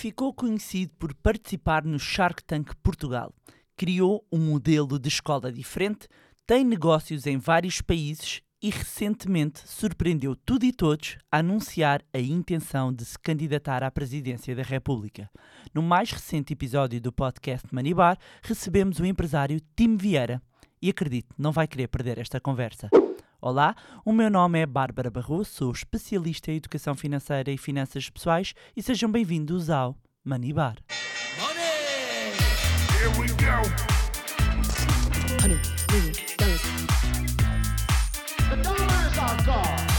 ficou conhecido por participar no Shark Tank Portugal. Criou um modelo de escola diferente, tem negócios em vários países e recentemente surpreendeu tudo e todos a anunciar a intenção de se candidatar à presidência da República. No mais recente episódio do podcast Manibar, recebemos o empresário Tim Vieira. E acredite, não vai querer perder esta conversa. Olá, o meu nome é Bárbara Barroso, sou especialista em educação financeira e finanças pessoais e sejam bem-vindos ao. Money! We go. Honey, god.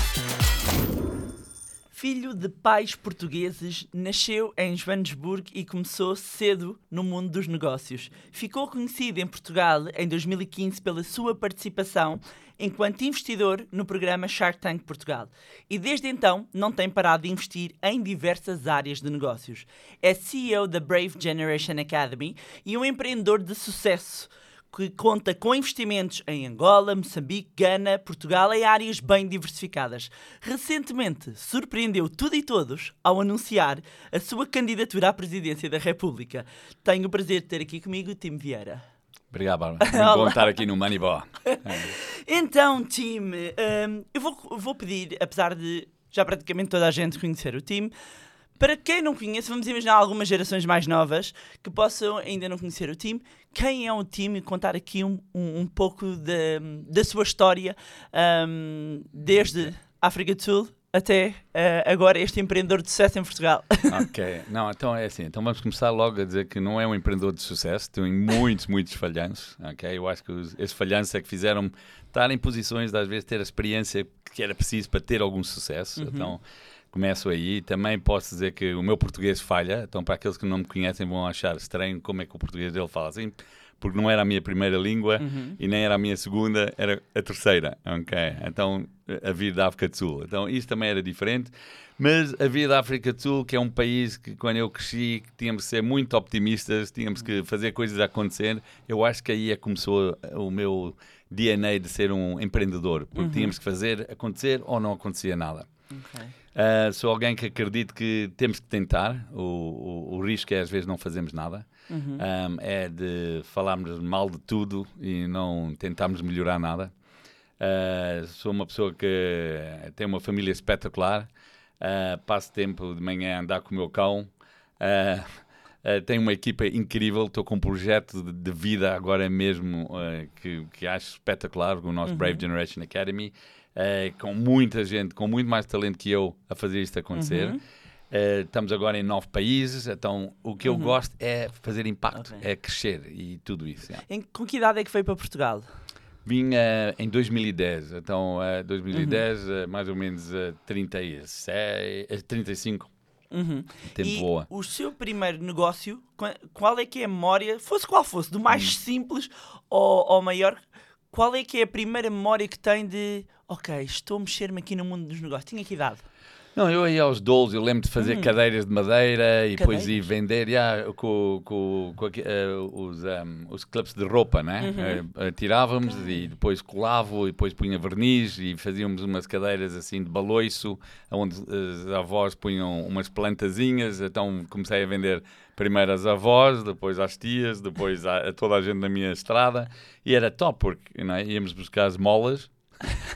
Filho de pais portugueses, nasceu em Joanesburgo e começou cedo no mundo dos negócios. Ficou conhecido em Portugal em 2015 pela sua participação enquanto investidor no programa Shark Tank Portugal. E desde então não tem parado de investir em diversas áreas de negócios. É CEO da Brave Generation Academy e um empreendedor de sucesso que conta com investimentos em Angola, Moçambique, Gana, Portugal em áreas bem diversificadas. Recentemente surpreendeu tudo e todos ao anunciar a sua candidatura à presidência da República. Tenho o prazer de ter aqui comigo o Tim Vieira. Obrigado, Bárbara. Muito bom estar aqui no Moneyball. Então, Tim, hum, eu vou, vou pedir, apesar de já praticamente toda a gente conhecer o Tim, para quem não conhece, vamos imaginar algumas gerações mais novas que possam ainda não conhecer o Tim. Quem é o Tim e contar aqui um, um, um pouco da, da sua história, hum, desde África do Sul até eh, agora este empreendedor de sucesso em Portugal. ok. Não, então é assim. Então vamos começar logo a dizer que não é um empreendedor de sucesso. Tem muitos, muitos falhanços. Ok. Eu acho que os, esses falhanços é que fizeram estar em posições de às vezes ter a experiência que era preciso para ter algum sucesso. Então começo aí. Também posso dizer que o meu português falha. Então para aqueles que não me conhecem vão achar estranho como é que o português dele fala assim. Porque não era a minha primeira língua e nem era a minha segunda, era a terceira. Ok. Então a vida da África do Sul. Então isso também era diferente. Mas a vida da África do Sul, que é um país que quando eu cresci tínhamos que ser muito optimistas, tínhamos que fazer coisas acontecer, eu acho que aí é que começou o meu DNA de ser um empreendedor, porque tínhamos que fazer acontecer ou não acontecia nada. Uh, sou alguém que acredito que temos que tentar. O, o, o risco é às vezes não fazermos nada. Um, é de falarmos mal de tudo e não tentarmos melhorar nada. Uh, sou uma pessoa que tem uma família espetacular. Uh, passo tempo de manhã a andar com o meu cão. Tenho uma equipa incrível. Estou com um projeto de, de vida agora mesmo que, que acho espetacular, o nosso Brave Generation Academy, uh, com muita gente, com muito mais talento que eu a fazer isto acontecer. Uh, estamos agora em nove países, então o que eu gosto é fazer impacto, Ok. é crescer e tudo isso. yeah. Em, com que idade é que veio para Portugal? Vim eh, em 2010, então eh, 2010, Uhum. eh, mais ou menos eh, 36, eh, 35, Uhum. tempo e voa. o seu primeiro negócio, qua- qual é que é a memória, fosse qual fosse, do mais Hum. simples ao, ao maior, qual é que é a primeira memória que tem de, ok, estou a mexer-me aqui no mundo dos negócios? Tinha que idade? Não, eu ia aos dolos, eu lembro de fazer cadeiras de madeira e depois ir Cadeiras? vender yeah, com, com, com eh, os, um, os clipes de roupa, né? Eh, eh, tirávamos e depois colava e depois punha verniz e fazíamos umas cadeiras assim de baloiço, onde as avós punham umas plantazinhas, então comecei a vender primeiro às avós, depois às tias, depois a, a toda a gente na minha estrada e era top porque é? íamos buscar as molas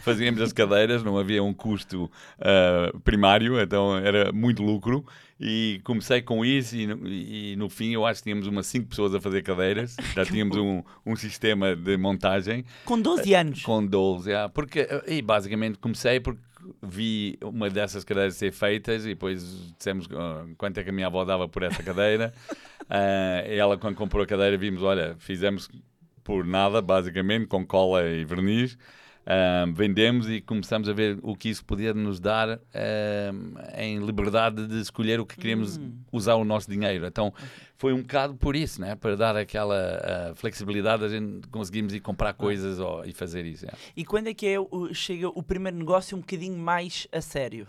fazíamos as cadeiras, não havia um custo ah, primário, então era muito lucro. E comecei com isso, e no, e no fim eu acho que tínhamos umas 5 pessoas a fazer cadeiras, já tínhamos um, um sistema de montagem Com 12 anos. com doles, yeah, porque, eh, e basicamente comecei porque vi uma dessas cadeiras ser feitas e depois dissemos ah, quanto é que a minha avó dava por essa cadeira. Ah, e ela, quando comprou a cadeira, vimos: olha, fizemos por nada, basicamente, com cola e verniz. Ah, vendemos e começamos a ver o que isso podia nos dar ah, em liberdade de escolher o que queríamos usar o nosso dinheiro. Então foi um bocado por isso, né? para dar aquela ah, flexibilidade, a gente conseguimos ir comprar coisas ó, e fazer isso. é. E quando é que é o, chega o primeiro negócio um bocadinho mais a sério?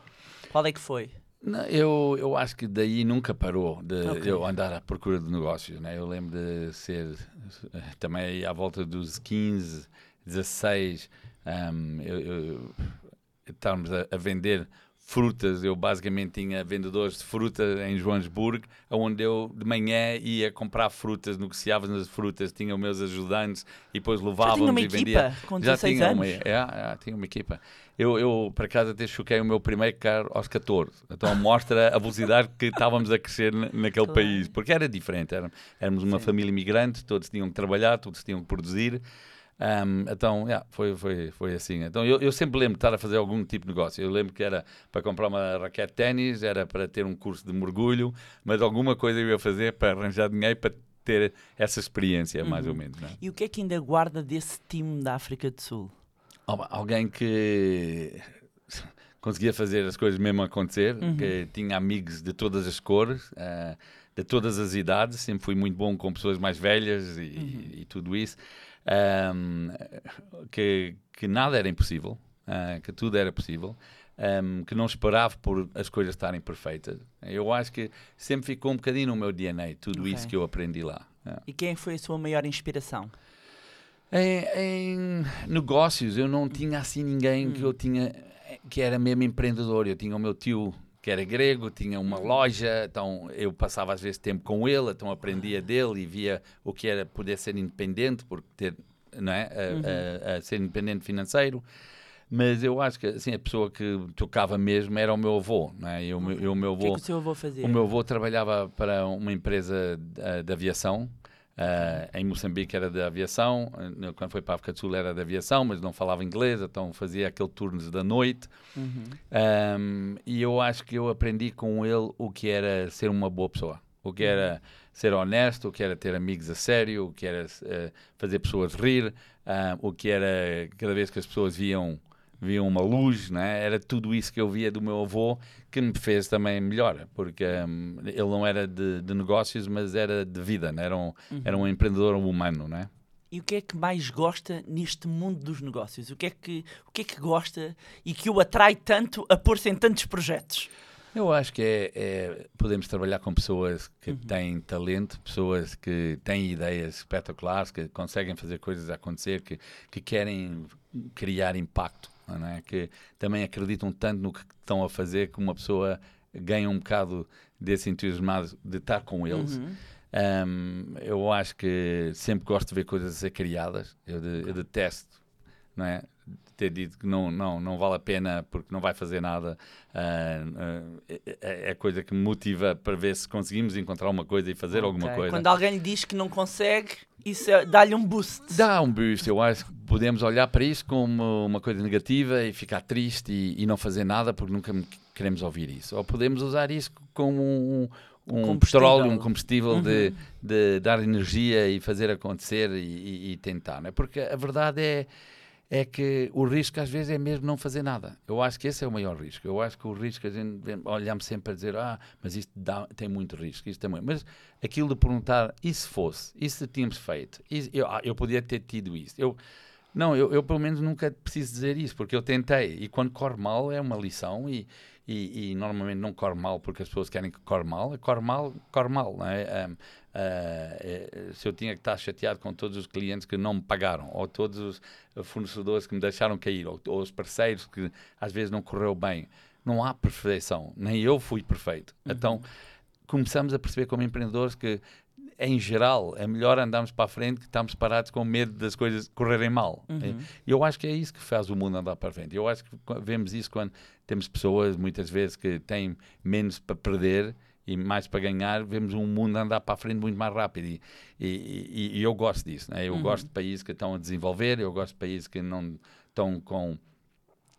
Qual é que foi? Não, eu, eu acho que daí nunca parou de Ok. eu andar à procura de negócios. Né? Eu lembro de ser eh, também à volta dos 15, 16, um, eu, eu, estávamos a, a vender frutas. Eu basicamente tinha vendedores de fruta em Joanesburgo, onde eu de manhã ia comprar frutas, negociava nas frutas, tinha os meus ajudantes e depois Já levávamos e vendia. equipa com Já 16 tinha anos. uma, é, é, tinha uma equipa. Eu, eu, por acaso, até choquei o meu primeiro carro aos 14. Então mostra a velocidade que estávamos a crescer na- naquele Claro. país. Porque era diferente. Era, éramos uma Sim. família imigrante, todos tinham que trabalhar, todos tinham que produzir. Ahm, então, yeah, foi, foi, foi assim. Então, eu, eu sempre lembro de estar a fazer algum tipo de negócio. Eu lembro que era para comprar uma raquete de ténis, era para ter um curso de mergulho, mas alguma coisa eu ia fazer para arranjar dinheiro para ter essa experiência, mais ou menos. É? E o que é que ainda guarda desse time da África do Sul? Al- Alguém que conseguia fazer as coisas mesmo acontecer, Uhum. que tinha amigos de todas as cores, ah, de todas as idades, sempre fui muito bom com pessoas mais velhas e, Uhum. e tudo isso, Ahm, que, que nada era impossível, ah, que tudo era possível. ahm, que não esperava por as coisas estarem perfeitas. Eu acho que sempre ficou um bocadinho no meu DNA, tudo Ok. isso que eu aprendi lá. Ah. E quem foi a sua maior inspiração? Em, em negócios, eu não tinha assim ninguém que eu tinha que era mesmo empreendedor. Eu tinha o meu tio que era grego, tinha uma loja, então eu passava às vezes tempo com ele, então aprendia dele e via o que era poder ser independente, porque ter, não é, a, a- a ser independente financeiro. Mas eu acho que assim, a pessoa que tocava mesmo era o meu avô, não é? E o, meu- e o meu O que é avô que o seu avô fazia? o meu avô trabalhava para uma empresa de, de aviação. Ah, em Moçambique era de aviação, quando foi para a África do Sul era de aviação, mas não falava inglês, então fazia aquele turno da noite. Uhum. Ahm, e eu acho que eu aprendi com ele o que era ser uma boa pessoa, o que era ser honesto, o que era ter amigos a sério, o que era eh, fazer pessoas rir, ah, o que era cada vez que as pessoas viam viam uma luz, né? era tudo isso que eu via do meu avô que me fez também melhor, porque ahm, ele não era de, de negócios, mas era de vida, né? era, um, era um empreendedor humano, né? E o que é que mais gosta neste mundo dos negócios? O que é que, o que, é que gosta e que o atrai tanto a pôr-se em tantos projetos? Eu acho que é, é- podemos trabalhar com pessoas que têm talento, pessoas que têm ideias espetaculares, que conseguem fazer coisas acontecer, que, que querem criar impacto, não é? que também acreditam tanto no que estão a fazer que uma pessoa ganha um bocado desse entusiasmado de estar com eles. Um, eu acho que sempre gosto de ver coisas a ser criadas. Eu, de- eu detesto, não é? Ter dito que não, não, não vale a pena porque não vai fazer nada. Ah, ah, é, é coisa que me motiva para ver se conseguimos encontrar uma coisa e fazer alguma Ok. coisa. Quando alguém lhe diz que não consegue, isso é- dá-lhe um boost. Dá um boost, eu acho que podemos olhar para isso como uma coisa negativa e ficar triste e, e não fazer nada porque nunca queremos ouvir isso. Ou podemos usar isso como um, um petróleo, um combustível de, de dar energia e fazer acontecer e, e- e tentar. Não é? Porque a verdade é, é que o risco às vezes é mesmo não fazer nada. Eu acho que esse é o maior risco. Eu acho que o risco a gente olhamos sempre a dizer ah, mas isto dá- tem muito risco, isto tem muito. Mas aquilo de perguntar, e se fosse? E se tínhamos feito? E eu, ah, eu podia ter tido isso. Eu, não, eu, eu pelo menos nunca preciso dizer isso, porque eu tentei. E quando corre mal é uma lição e, e, e normalmente não corre mal porque as pessoas querem que corre mal. Corre mal, corre mal. Não é? Ahm, eh, se eu tinha que estar chateado com todos os clientes que não me pagaram, ou todos os fornecedores que me deixaram cair, ou, ou os parceiros que às vezes não correu bem, não há perfeição. Nem eu fui perfeito. Então começamos a perceber como empreendedores que em geral, é melhor andarmos para a frente que estamos parados com medo das coisas correrem mal. E eu acho que é isso que faz o mundo andar para a frente. Eu acho que qu- vemos isso quando temos pessoas, muitas vezes, que têm menos para perder e mais para ganhar, vemos um mundo andar para a frente muito mais rápido. E, e- e- eu gosto disso. Né? Eu gosto de países que estão a desenvolver, eu gosto de países que não estão com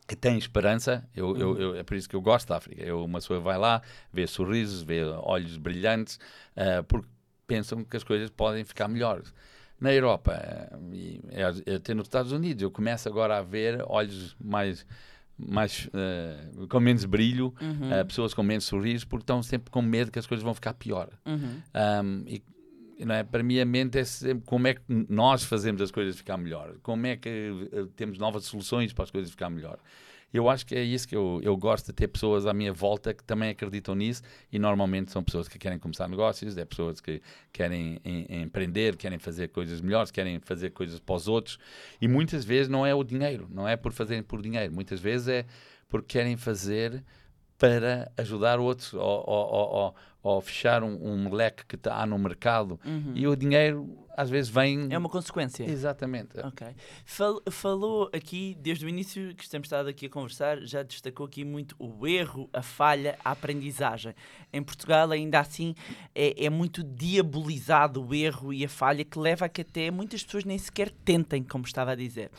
que tem esperança, eu, eu- eu- é por isso que eu gosto da África. Eu, uma pessoa vai lá, vê sorrisos, vê olhos brilhantes, ah, porque pensam que as coisas podem ficar melhores. Na Europa, ah, e até nos Estados Unidos, eu começo agora a ver olhos mais, mais ah, com menos brilho, ah, pessoas com menos sorrisos, porque estão sempre com medo que as coisas vão ficar pior. Uhum. Um, e, não é? Para mim, a mente é sempre como é que nós fazemos as coisas ficar melhor, como é que eh, temos novas soluções para as coisas ficar melhor. Eu acho que é isso que eu, eu gosto de ter pessoas à minha volta que também acreditam nisso e normalmente são pessoas que querem começar negócios, é pessoas que querem em- em empreender, querem fazer coisas melhores, querem fazer coisas para os outros e muitas vezes não é o dinheiro, não é por fazerem por dinheiro, muitas vezes é porque querem fazer para ajudar outros ou, ou, ou, ou- fechar um, um leque que está no mercado. E o dinheiro às vezes vem. É uma consequência. Exatamente. Ok. Fal- falou aqui, desde o início que estamos estado aqui a conversar, já destacou aqui muito o erro, a falha, a aprendizagem. Em Portugal, ainda assim, é, é muito diabolizado o erro e a falha, que leva a que até muitas pessoas nem sequer tentem, como estava a dizer.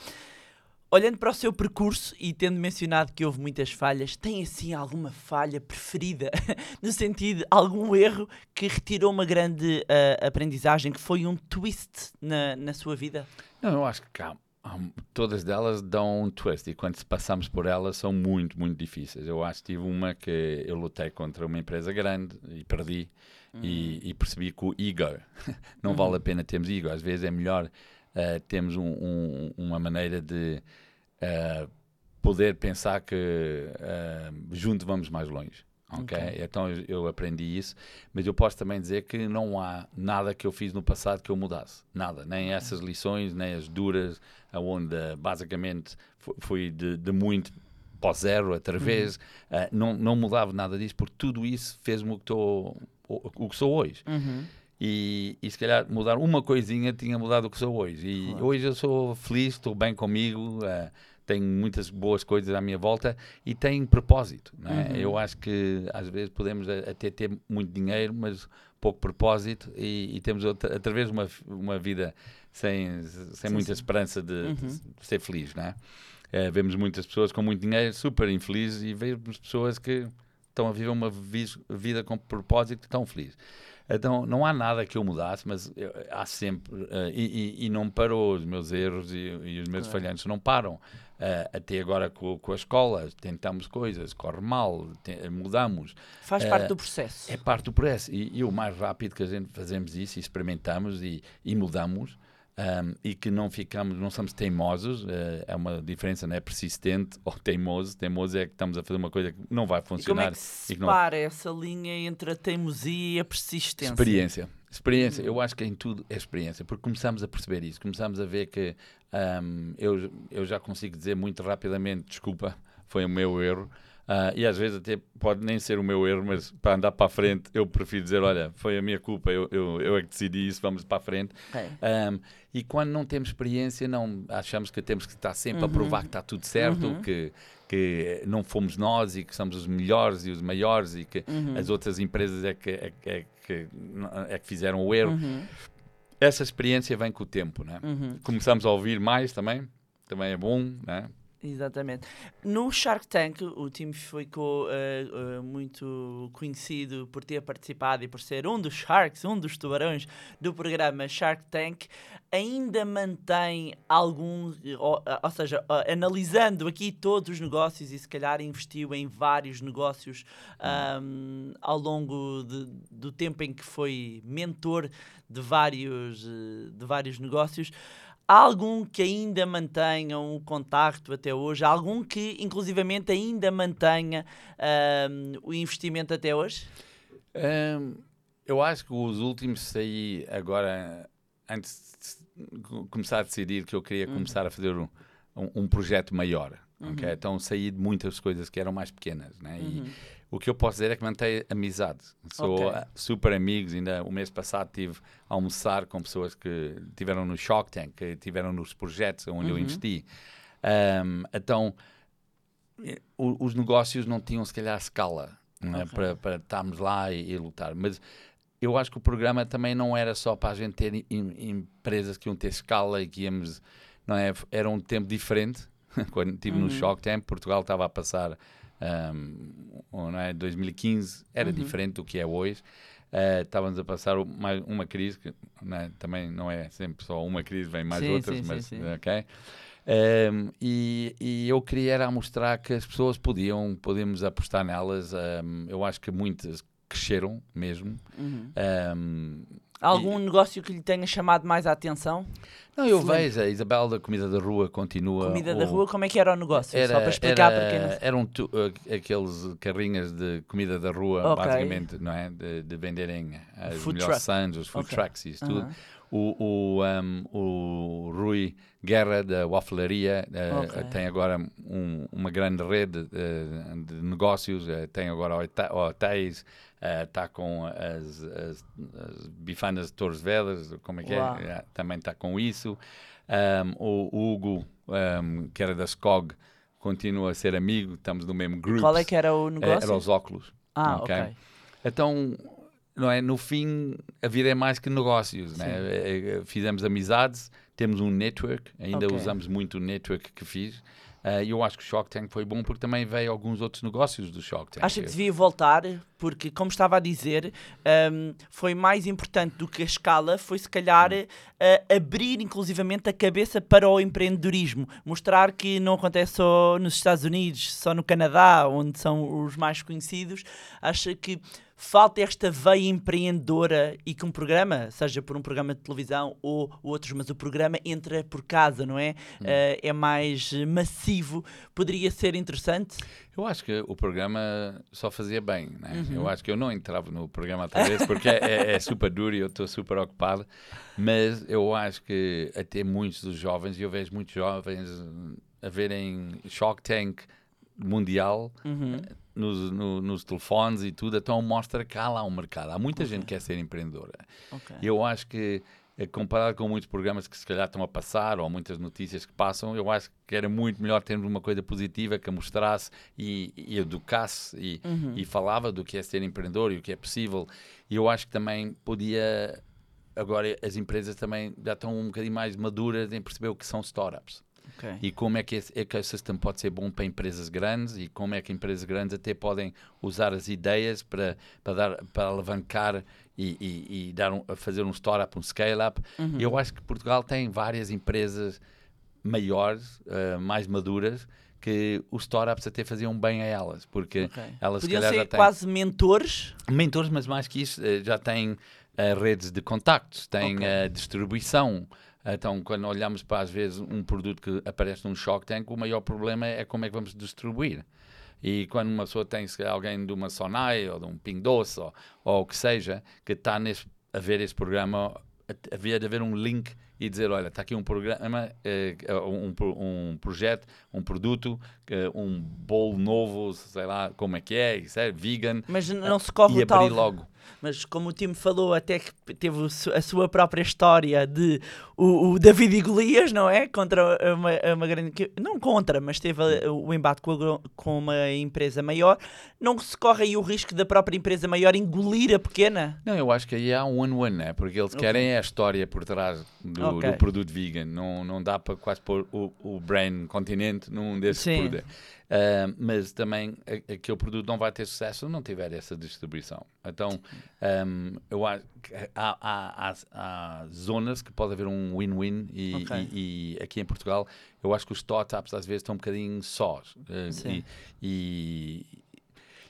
Olhando para o seu percurso e tendo mencionado que houve muitas falhas, tem assim alguma falha preferida? no sentido, algum erro que retirou uma grande ah, aprendizagem, que foi um twist na, na sua vida? Não, eu acho que há- há- todas delas dão um twist e quando passamos por elas são muito, muito difíceis. Eu acho que tive uma que eu lutei contra uma empresa grande e perdi e, e percebi que o ego, não vale a pena termos ego. Às vezes é melhor eh, termos um- um- uma maneira de eh, poder pensar que junto vamos mais longe. ok? Ok. Então eu, aprendi isso, mas eu posso também dizer que não há nada que eu fiz no passado que eu mudasse. Nada. Nem essas lições, nem as duras, onde basicamente fu- fui de, de muito para zero outra vez. Eh, não, não mudava nada disso, porque tudo isso fez-me o que, estou- o, o que sou hoje. E, e se calhar mudar uma coisinha tinha mudado o que sou hoje. E hoje eu sou feliz, estou bem comigo, eh, tenho muitas boas coisas à minha volta e tenho propósito. é? Eu acho que às vezes podemos até ter muito dinheiro, mas pouco propósito e, e temos outra, outra vez uma, uma vida sem, sem muita esperança de, de ser feliz. Não é? Eh, vemos muitas pessoas com muito dinheiro super infelizes e vemos pessoas que estão a viver uma vida com propósito estão felizes. Então, não há nada que eu mudasse, mas eu- há sempre. eh, e, e- e não parou os meus erros e, e os meus falhanços não param. Eh, até agora com, com a escola, tentamos coisas, corre mal, te- mudamos. Faz Eh, parte do processo. É parte do processo. E, o mais rápido que a gente fazemos isso, experimentamos e mudamos, ahm, e que não ficamos, não somos teimosos, eh, é uma diferença, não é persistente ou teimoso. Teimoso é que estamos a fazer uma coisa que não vai E como funcionar. é que se que não- separa essa linha entre a teimosia e a persistência? Experiência. Experiência. Eu acho que em tudo é experiência, porque começamos a perceber isso, começamos a ver que ahm, eu, eu já consigo dizer muito rapidamente: desculpa, foi o meu erro. Ah, e às vezes até pode nem ser o meu erro, mas para andar para a frente eu prefiro dizer: olha, foi a minha culpa, eu, eu, eu é que decidi isso, vamos para a frente. Ok. Um, e quando não temos experiência, não achamos que temos que estar sempre a provar que está tudo certo, que, que não fomos nós e que somos os melhores e os maiores e que as outras empresas é que, é, é que, é que fizeram o erro. Essa experiência vem com o tempo, né? Começamos a ouvir mais também, também é bom, né? Exatamente. No Shark Tank, o time ficou eh, eh, muito conhecido por ter participado e por ser um dos Sharks, um dos tubarões do programa Shark Tank. Ainda mantém algum, eh, ou, ah, ou seja, ah, analisando aqui todos os negócios e se calhar investiu em vários negócios ahm, ao longo de- do tempo em que foi mentor de vários, eh, de vários negócios. Algum que ainda mantenham o contacto até hoje? Algum que, inclusivamente, ainda mantenha ahm, o investimento até hoje? Hum, eu acho que os últimos saí agora, antes de co- começar a decidir que eu queria começar a fazer um, um- um projeto maior. ok? Então saí de muitas coisas que eram mais pequenas. Né? E o que eu posso dizer é que mantei amizade. Sou Ok. ah, super amigos. Ainda o mês passado tive a almoçar com pessoas que tiveram no Shark Tank, que tiveram nos projetos onde eu investi. Hum, então eh, o- os negócios não tinham se calhar escala não é? Ok. para, para estarmos lá e, e lutar. Mas eu acho que o programa também não era só para a gente ter em- empresas que iam ter escala e que íamos. Não é? Era um tempo diferente. Quando estive no Shock Temp, Portugal estava a passar. Um, não é? 2015 era diferente do que é hoje. Eh, estávamos a passar mais uma crise, que não é? também não é sempre só uma crise, vem mais Sim, outras, sim, mas sim. ok? Um, e, e eu queria era mostrar que as pessoas podiam, podemos apostar nelas. Um, eu acho que muitas cresceram mesmo. Um, Algum negócio que lhe tenha chamado mais a atenção? Não, eu vejo, a Isabel da Comida da Rua continua. Comida da rua, como é que era o negócio? Era, Só para explicar era, para quem não Eram tu- uh, aqueles carrinhas de comida da rua, Ok. basicamente, não é? De, de venderem as Food melhores sandes, os food Ok. trucks e isso tudo. Aham. O, o, um, o Rui Guerra da Wafelaria uh, Ok. tem agora um- uma grande rede uh, de negócios, uh, tem agora hotéis, está com as, as, as bifanas de Torres Vedras, como é que Uau. é? Yeah, também está com isso. Um, o, Hugo, um, que era da SCOG, continua a ser amigo, estamos no mesmo grupo. Qual é que era o negócio? Era os óculos. Ah, ok. ok. Então, não é? No fim, a vida é mais que negócios, né? Eh, eh, Fizemos amizades, temos um network, ainda Ok. usamos muito o network que fiz. Eh, E eu acho que o Shark Tank foi bom porque também veio alguns outros negócios do Shark Tank. Acha que devia voltar, porque, como estava a dizer, hum, foi mais importante do que a escala, foi se calhar eh, abrir inclusivamente a cabeça para o empreendedorismo. Mostrar que não acontece só nos Estados Unidos, só no Canadá, onde são os mais conhecidos. Acha que falta esta veia empreendedora e que um programa, seja por um programa de televisão ou outros, mas o programa entra por casa, não é? Hum. Eh, é mais massivo. Poderia ser interessante? Eu acho que o programa só fazia bem, né? Uhum. Eu acho que eu não entrava no programa outra vez porque é, é- é super duro e eu estou super ocupado, mas eu acho que até muitos dos jovens, e eu vejo muitos jovens a verem Shark Tank mundial Uhum. Nos, no- nos telefones e tudo, então mostra que há lá um mercado. Há muita gente que quer ser empreendedora. Ok. E eu acho que, eh, comparado com muitos programas que se calhar estão a passar, ou muitas notícias que passam, eu acho que era muito melhor termos uma coisa positiva que a mostrasse e, e educasse e, Uhum. e falava do que é ser empreendedor e o que é possível. E eu acho que também podia. Agora, as empresas também já estão um bocadinho mais maduras em perceber o que são startups Ok. e como é que esse ecosystem pode ser bom para empresas grandes e como é que empresas grandes até podem usar as ideias para, para, dar, para alavancar e, e, e dar um, fazer um startup, um scale-up. Uhum. Eu acho que Portugal tem várias empresas maiores, eh, mais maduras, que os startups até faziam bem a elas, porque Ok. elas se Podiam calhar ser já têm quase mentores. mentores, mas mais que isso, eh, já têm eh, redes de contactos, têm Ok. eh, distribuição. Então, quando olhamos para, às vezes, um produto que aparece num Shark Tank, o maior problema é como é que vamos distribuir. E quando uma pessoa tem alguém de uma Sonai ou de um Ping Doce ou, ou o que seja, que está a ver esse programa, havia de haver um link e dizer, olha, está aqui um programa, eh, um, pro- um projeto, um produto, eh, um bolo novo, sei lá como é que é, isso é vegan, Mas não se corre e o tal. abrir logo. Mas como o Tim falou, até que teve a sua própria história de o, o David e Golias, não é? Contra uma, uma grande. Não contra, mas teve a- o embate com, a com uma empresa maior. Não se corre aí o risco da própria empresa maior engolir a pequena? Não, eu acho que aí há um one-one, né? Porque eles querem é a história por trás do, Ok. do produto vegan. Não, não dá para quase pôr o, o Brain Continente num desses produtos. Ah, mas também aquele produto não vai ter sucesso se não tiver essa distribuição. Então, ahm, eu acho que há, há- há- há zonas que pode haver um win-win e, Ok. e- e aqui em Portugal eu acho que os startups às vezes estão um bocadinho sós. Ah, Sim. e,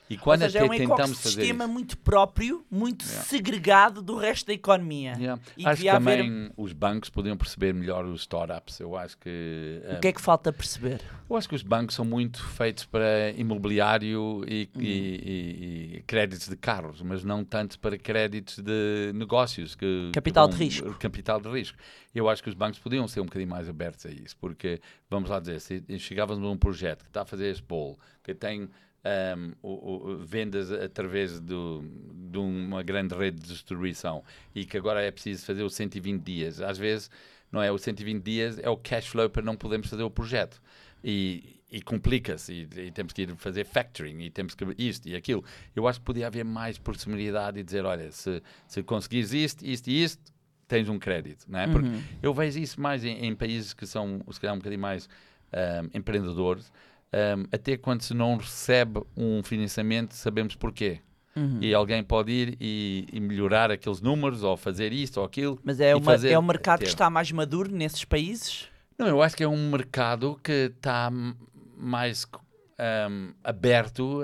e, e Ou quando seja, é até um tentamos fazer ecossistema isso. muito próprio, muito Yeah. segregado do resto da economia. Yeah. Acho que devia haver- também os bancos podiam perceber melhor os startups. Eu acho que O que é que falta perceber? eu acho que os bancos são muito feitos para imobiliário e, Uhum. e- e- e créditos de carros, mas não tanto para créditos de negócios. Que, que Capital de vão- risco. Capital de risco. Eu acho que os bancos podiam ser um bocadinho mais abertos a isso, porque, vamos lá dizer, se chegávamos a um projeto que está a fazer esse bolo, que tem ahm, o- o- vendas através do, de uma grande rede de distribuição e que agora é preciso fazer os 120 dias. Às vezes, não é? Os 120 dias é o cash flow para não podermos fazer o projeto. E, e complica-se, e, e temos que ir fazer factoring, e temos que isto e aquilo. Eu acho que podia haver mais proximidade e dizer: olha, se, se conseguires isto, isto e isto, tens um crédito, não é? Porque Uhum. eu vejo isso mais em, em países que são, se calhar, um bocadinho mais ahm, empreendedores. Ahm, até quando se não recebe um financiamento, sabemos porquê. Uhum. E alguém pode ir e, e melhorar aqueles números, ou fazer isto ou aquilo. Mas é, uma, fazer- é um mercado que está mais maduro nesses países? Não, eu acho que é um mercado que está mais ahm, aberto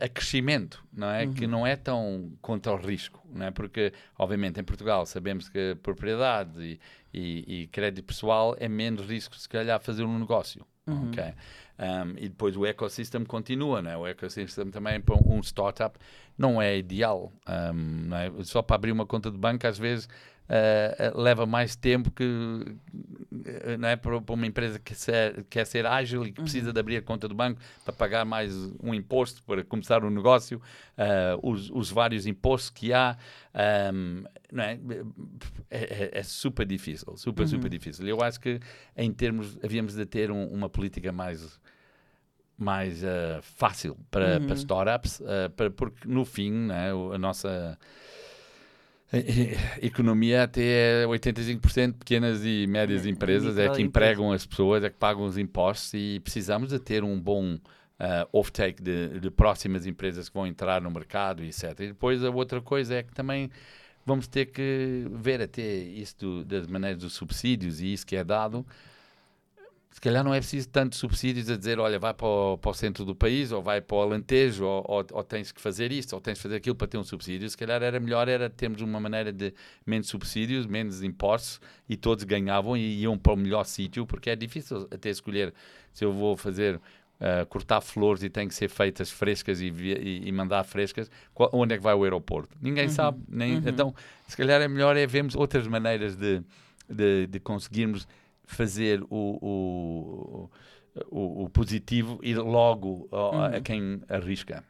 a, a crescimento, não é? Que não é tão contra o risco, não é? Porque, obviamente, em Portugal sabemos que propriedade e, e, e crédito pessoal é menos risco, se calhar, fazer um negócio, ok? Ahm, e depois o ecossistema continua, não é? O ecossistema também para um startup não é ideal, ahm, não é? Só para abrir uma conta de banco, às vezes, ah, leva mais tempo que eh, não é para uma empresa que ser, quer ser ágil e que precisa de abrir a conta do banco para pagar mais um imposto para começar um negócio, ah, os, os vários impostos que há, ahm, não é? É, é- é super difícil, super, super difícil. Eu acho que em termos, havíamos de ter um- uma política mais mais ah, fácil para, para startups, ah, para, porque no fim, né, a nossa economia até é 85% pequenas e médias empresas, é que empregam as pessoas, é que pagam os impostos e precisamos de ter um bom ah, off-take de, de próximas empresas que vão entrar no mercado etc. E depois a outra coisa é que também vamos ter que ver até isso do- das maneiras dos subsídios e isso que é dado. Se calhar não é preciso tanto subsídios a dizer, olha, vai para o, para o centro do país, ou vai para o Alentejo, ou, ou, ou tens que fazer isto, ou tens que fazer aquilo para ter um subsídio. Se calhar era melhor era termos uma maneira de menos subsídios, menos impostos, e todos ganhavam e iam para o melhor sítio, porque é difícil até escolher se eu vou fazer ah, cortar flores e tem que ser feitas frescas e, e- e mandar frescas, qual- onde é que vai o aeroporto? Ninguém sabe. Nem, Então, se calhar é melhor é vermos outras maneiras de, de, de conseguirmos fazer o, o, o, o positivo ir logo ó, a quem arrisca.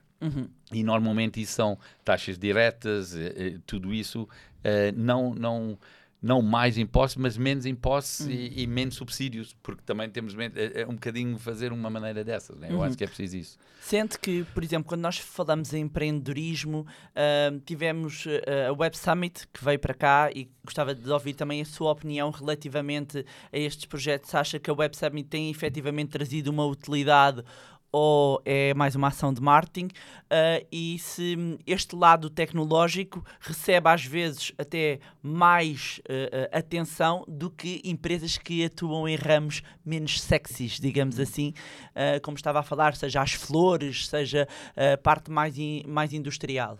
E normalmente isso são taxas diretas, eh, eh, tudo isso, eh, não, não, não mais impostos, mas menos impostos e, e menos subsídios, porque também temos é, é um bocadinho fazer uma maneira dessas. Né? Eu acho que é preciso isso. Sente que, por exemplo, quando nós falamos em empreendedorismo, ah, tivemos ah, a Web Summit que veio para cá e gostava de ouvir também a sua opinião relativamente a estes projetos. Acha que a Web Summit tem efetivamente trazido uma utilidade ou é mais uma ação de marketing? Ah, e se hum, este lado tecnológico recebe às vezes até mais ah, atenção do que empresas que atuam em ramos menos sexys, digamos assim, ah, como estava a falar, seja as flores, seja a parte mais, in- mais industrial.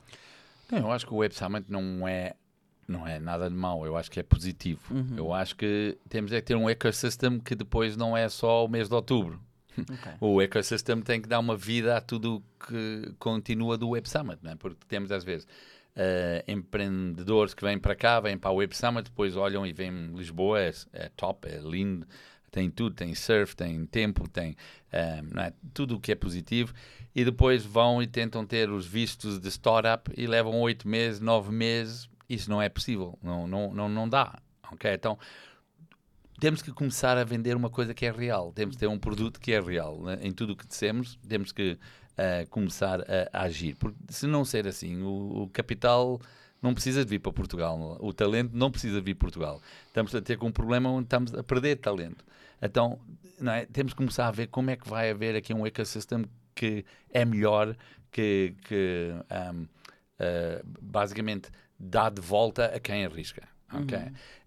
Não, eu acho que o Web Summit não é, não é nada de mau, eu acho que é positivo. Eu acho que temos é que ter um ecossistema que depois não é só o mês de outubro. O ecossistema tem que dar uma vida a tudo que continua do Web Summit, não é? porque temos às vezes eh, empreendedores que vêm para cá, vêm para o Web Summit, depois olham e veem Lisboa, é, é top, é lindo, tem tudo, tem surf, tem tempo, tem eh, é? tudo o que é positivo, e depois vão e tentam ter os vistos de startup e levam oito meses, nove meses, isso não é possível, não, não, não, não dá. ok? Então, temos que começar a vender uma coisa que é real. Temos que ter um produto que é real. né? Em tudo o que dissemos, temos que ah, começar a, a agir. Porque se não ser assim, o, o capital não precisa de vir para Portugal. O talento não precisa de vir para Portugal. Estamos a ter com um problema onde estamos a perder talento. Então, é? temos que começar a ver como é que vai haver aqui um ecossistema que é melhor, que, que ahm, ah, basicamente dá de volta a quem arrisca. Ok?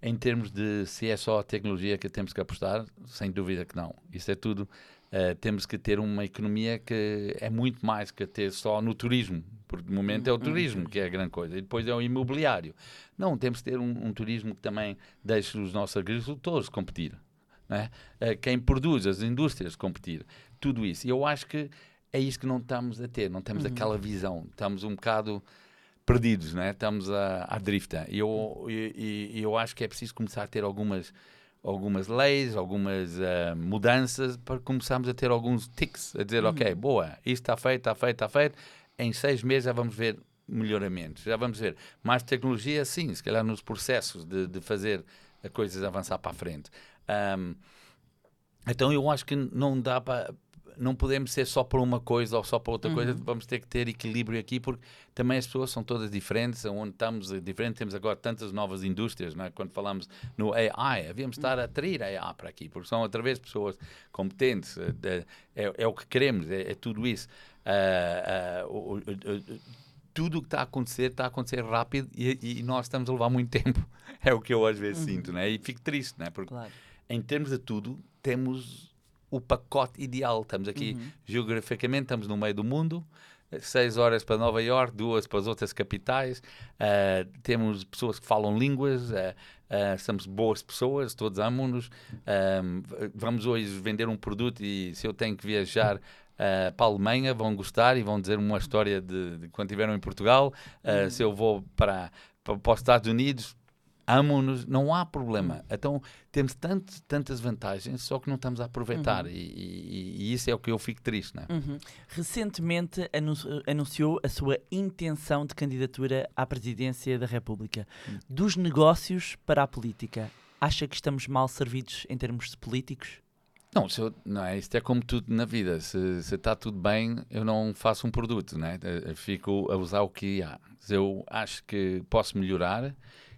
Em termos de se é só a tecnologia que temos que apostar, sem dúvida que não. Isso é tudo. ah, temos que ter uma economia que é muito mais que ter só no turismo, porque de momento é o turismo que é a grande coisa, e depois é o imobiliário. Não, temos que ter um, um turismo que também deixe os nossos agricultores competir. né? Ah, quem produz, as indústrias competir, tudo isso. E eu acho que é isso que não estamos a ter, não temos aquela visão, estamos um bocado perdidos, né? estamos à, à drifta. E eu, e, e eu acho que é preciso começar a ter algumas, algumas leis, algumas ah, mudanças para começarmos a ter alguns tics, a dizer, ok, boa, isto está feito, está feito, está feito, em seis meses já vamos ver melhoramentos, já vamos ver mais tecnologia, sim, se calhar nos processos de, de fazer a coisas avançar para a frente. Ahm, então eu acho que não dá para. Não podemos ser só para uma coisa ou só para outra coisa, vamos ter que ter equilíbrio aqui, porque também as pessoas são todas diferentes, onde estamos é diferente, temos agora tantas novas indústrias, não é? quando falamos no AI, havíamos de estar a atrair AI para aqui, porque são outra vez pessoas competentes, de- é, é o que queremos, é, é tudo isso. O- o- o- tudo o que está a acontecer está a acontecer rápido e, e nós estamos a levar muito tempo. É o que eu às vezes sinto, né? E fico triste, né? Porque Claro. em termos de tudo, temos o pacote ideal. Estamos aqui, geograficamente, estamos no meio do mundo, seis horas para Nova York, duas para as outras capitais, ah, temos pessoas que falam línguas, ah, ah, somos boas pessoas, todos amam-nos, ah, vamos hoje vender um produto e se eu tenho que viajar ah, para a Alemanha, vão gostar e vão dizer uma história de, de quando estiveram em Portugal, Ah, se eu vou para, para, para os Estados Unidos, amam-nos, não há problema. Então temos tanto, tantas vantagens, só que não estamos a aproveitar. E, e- e isso é o que eu fico triste, né? Uhum. Recentemente anun- anunciou a sua intenção de candidatura à presidência da República. Dos negócios para a política, acha que estamos mal servidos em termos de políticos? Não, se eu- não é, isto é como tudo na vida. Se se está tudo bem, eu não faço um produto, né? Eu Fico a usar o que há. Se eu acho que posso melhorar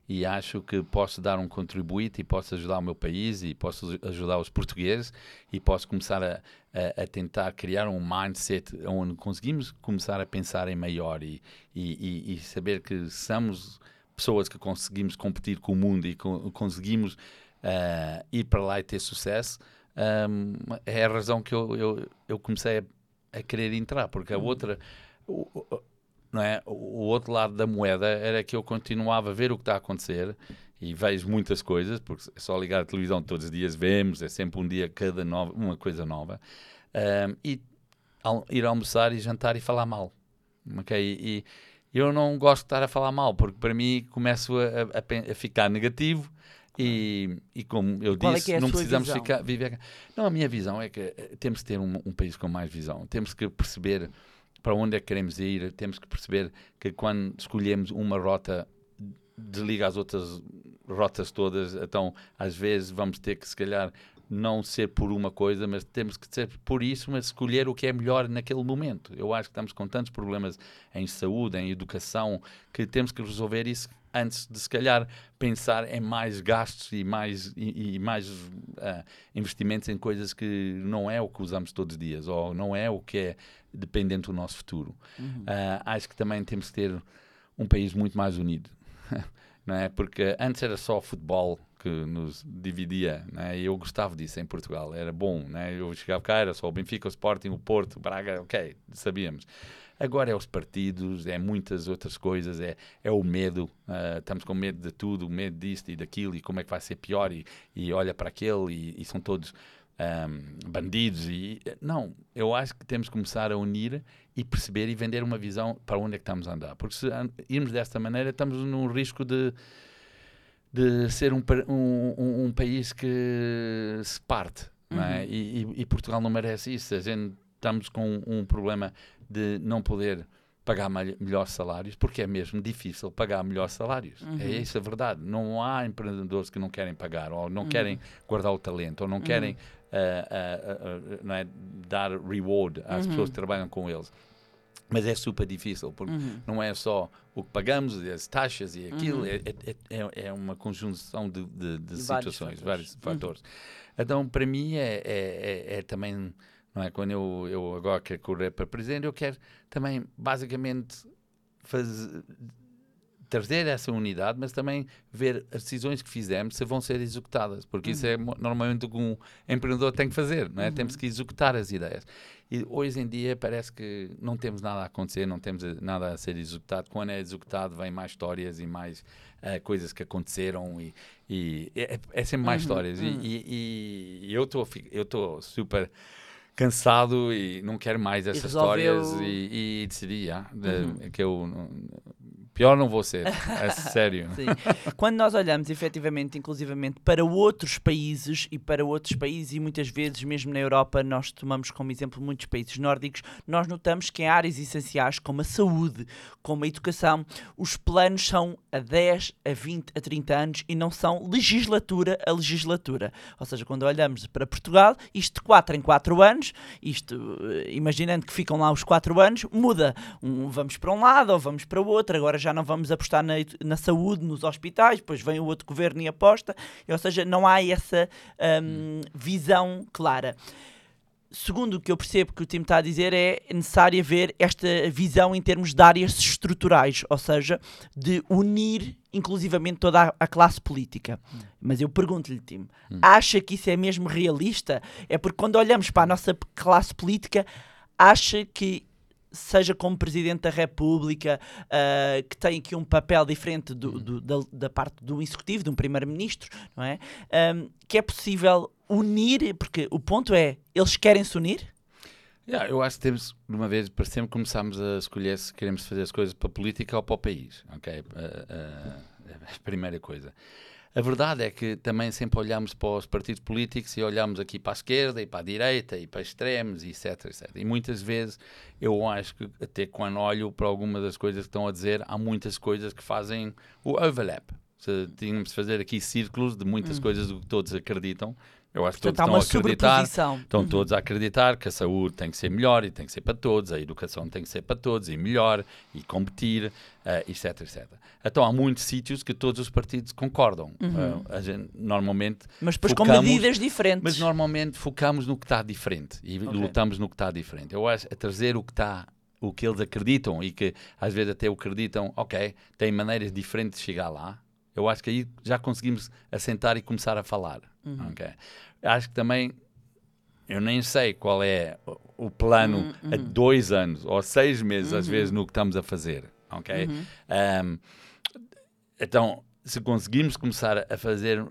e acho que posso dar um contributo e posso ajudar o meu país e posso ajudar os portugueses e posso começar a, a- a tentar criar um mindset onde conseguimos começar a pensar em maior e, e- e- saber que somos pessoas que conseguimos competir com o mundo e co- conseguimos ah, ir para lá e ter sucesso, ahm, é a razão que eu, eu, eu comecei a, a querer entrar, porque a outra, o, o- não é? o outro lado da moeda era que eu continuava a ver o que está a acontecer e vejo muitas coisas, porque é só ligar a televisão todos os dias, vemos, é sempre um dia cada nova, uma coisa nova, ahm, e al- ir almoçar e jantar e falar mal. ok? E, e eu não gosto de estar a falar mal, porque para mim começo a, a- a ficar negativo e, e como eu Qual é disse, é a não precisamos visão? ficar, viver. Não, a minha visão é que eh, temos que ter um, um país com mais visão. Temos que perceber para onde é que queremos ir. Temos que perceber que quando escolhemos uma rota, desliga as outras rotas todas. Então, às vezes, vamos ter que, se calhar, não ser por uma coisa, mas temos que ser por isso, mas escolher o que é melhor naquele momento. Eu acho que estamos com tantos problemas em saúde, em educação, que temos que resolver isso antes de, se calhar, pensar em mais gastos e mais, e, e mais ah, investimentos em coisas que não é o que usamos todos os dias, ou não é o que é dependente do nosso futuro. Ah, acho que também temos que ter um país muito mais unido. não é? Porque antes era só futebol que nos dividia, não é? E eu gostava disso em Portugal, era bom, não é? Eu chegava cá, era só o Benfica, o Sporting, o Porto, o Braga, ok, sabíamos. Agora é os partidos, é muitas outras coisas, é, é o medo, ah, estamos com medo de tudo, medo disto e daquilo, e como é que vai ser pior, e, e olha para aquele, e, e são todos ahm, bandidos. E, não, eu acho que temos que começar a unir e perceber e vender uma visão para onde é que estamos a andar. Porque se irmos desta maneira, estamos num risco de, de ser um, um, um- país que se parte. não é? E, e- e Portugal não merece isso. A gente estamos com um problema de não poder pagar melhores salários, porque é mesmo difícil pagar melhores salários. É isso a verdade. Não há empreendedores que não querem pagar, ou não querem guardar o talento, ou não querem ah, ah, ah, ah, não é, dar reward às pessoas que trabalham com eles. Mas é super difícil, porque não é só o que pagamos, as taxas e aquilo, é, é, é- é uma conjunção de, de- de De vários situações, fatores. vários fatores. Então, para mim, é, é, é- é também, não é? Quando eu, eu agora quero correr para presidente, eu quero também, basicamente, fazer, trazer essa unidade, mas também ver as decisões que fizemos se vão ser executadas, porque isso é mo- normalmente o que um empreendedor tem que fazer, não é? Temos que executar as ideias. E hoje em dia parece que não temos nada a acontecer, não temos eh, nada a ser executado. Quando é executado, vem mais histórias e mais eh, coisas que aconteceram e, e é, é sempre mais histórias. E, e- e eu estou eu estou super cansado e não quero mais essas resolveu- histórias e, e decidi ah, de- que eu pior não vou ser, é sério. Quando nós olhamos efetivamente, inclusivamente, para outros países e para outros países, e muitas vezes, mesmo na Europa, nós tomamos como exemplo muitos países nórdicos, nós notamos que em áreas essenciais como a saúde, como a educação, os planos são a 10, a 20, a 30 anos e não são legislatura a legislatura. Ou seja, quando olhamos para Portugal, isto de 4 em 4 anos, isto, eh, imaginando que ficam lá os 4 anos, muda. Um, vamos para um lado ou vamos para o outro, agora já não vamos apostar na, na saúde, nos hospitais, depois vem o outro governo e aposta, ou seja, não há essa hum, visão clara. segundo o que eu percebo que o time está a dizer, é necessário haver esta visão em termos de áreas estruturais, ou seja, de unir inclusivamente toda a, a classe política. Mas eu pergunto-lhe, Tim, acha que isso é mesmo realista? É porque quando olhamos para a nossa classe política, acha que seja como Presidente da República, ah, que tem aqui um papel diferente do- do- da, da parte do Executivo, de um Primeiro-Ministro, não é? Ahm, que é possível unir, porque o ponto é, eles querem se unir? Yeah, eu acho que temos, de uma vez, para sempre começarmos a escolher se queremos fazer as coisas para a política ou para o país. Ok? A- a primeira coisa. A verdade é que também sempre olhamos para os partidos políticos e olhamos aqui para a esquerda e para a direita e para extremos etc, etc. E muitas vezes eu acho que até quando olho para algumas das coisas que estão a dizer, há muitas coisas que fazem o overlap. Se tínhamos de fazer aqui círculos de muitas coisas do que todos acreditam. Eu acho que Portanto, há todos estão a acreditar. Estão todos a acreditar que a saúde tem que ser melhor e tem que ser para todos, a educação tem que ser para todos e melhor e competir, eh, etc, etc. Então há muitos sítios que todos os partidos concordam. Eh, a gente, normalmente, Mas depois com focamos- medidas diferentes. mas normalmente focamos no que está diferente e Ok. lutamos no que está diferente. Eu acho a trazer o que está o que eles acreditam e que às vezes até acreditam, ok, tem maneiras diferentes de chegar lá. Eu acho que aí já conseguimos assentar e começar a falar. Uhum. ok? Acho que também eu nem sei qual é o- plano Uhum, a dois anos ou seis meses, às vezes, no que estamos a fazer. Ok? Uhum. Um, então, se conseguimos começar a fazer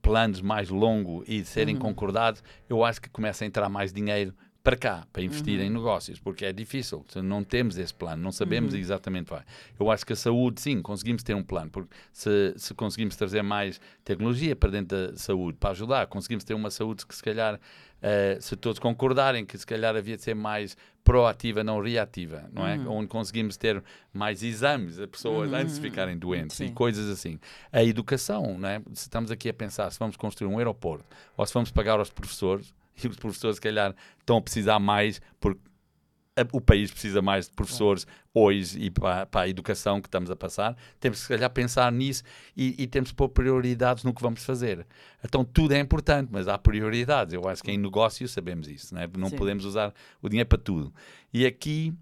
planos mais longos e serem concordados, eu acho que começa a entrar mais dinheiro para cá, para investir em negócios, porque é difícil, não temos esse plano, não sabemos exatamente vai. Eu acho que a saúde, sim, conseguimos ter um plano, porque se, se conseguimos trazer mais tecnologia para dentro da saúde, para ajudar, conseguimos ter uma saúde que se calhar, eh, se todos concordarem que se calhar havia de ser mais proativa, não reativa, não é? Onde conseguimos ter mais exames a pessoas antes de ficarem doentes e Sim. coisas assim. A educação, não é? Se estamos aqui a pensar se vamos construir um aeroporto ou se vamos pagar aos professores, e os professores, se calhar, estão a precisar mais porque o país precisa mais de professores hoje e para, para a educação que estamos a passar, temos que se calhar pensar nisso e, e temos que pôr prioridades no que vamos fazer. Então tudo é importante, mas há prioridades. Eu acho que em negócio sabemos isso, não, é? não Sim. podemos usar o dinheiro para tudo. E aqui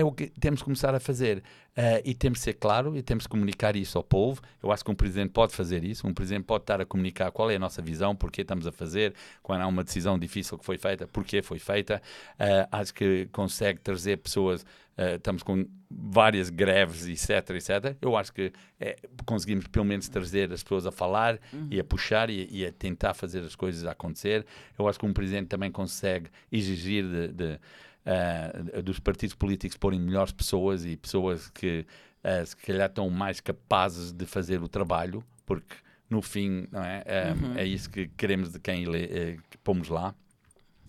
é o que temos que começar a fazer. Eh, e temos que ser claro e temos que comunicar isso ao povo. Eu acho que um presidente pode fazer isso. Um presidente pode estar a comunicar qual é a nossa visão, porque estamos a fazer, quando há uma decisão difícil que foi feita, porque foi feita. Eh, acho que consegue trazer pessoas. eh, estamos com várias greves, etc, etc. Eu acho que eh, conseguimos pelo menos trazer as pessoas a falar e a puxar e, e a tentar fazer as coisas acontecer. Eu acho que um presidente também consegue exigir de- de, ah, dos partidos políticos porem melhores pessoas e pessoas que ah, se calhar estão mais capazes de fazer o trabalho, porque no fim não é, Ah, é isso que queremos de quem ele, que pomos lá.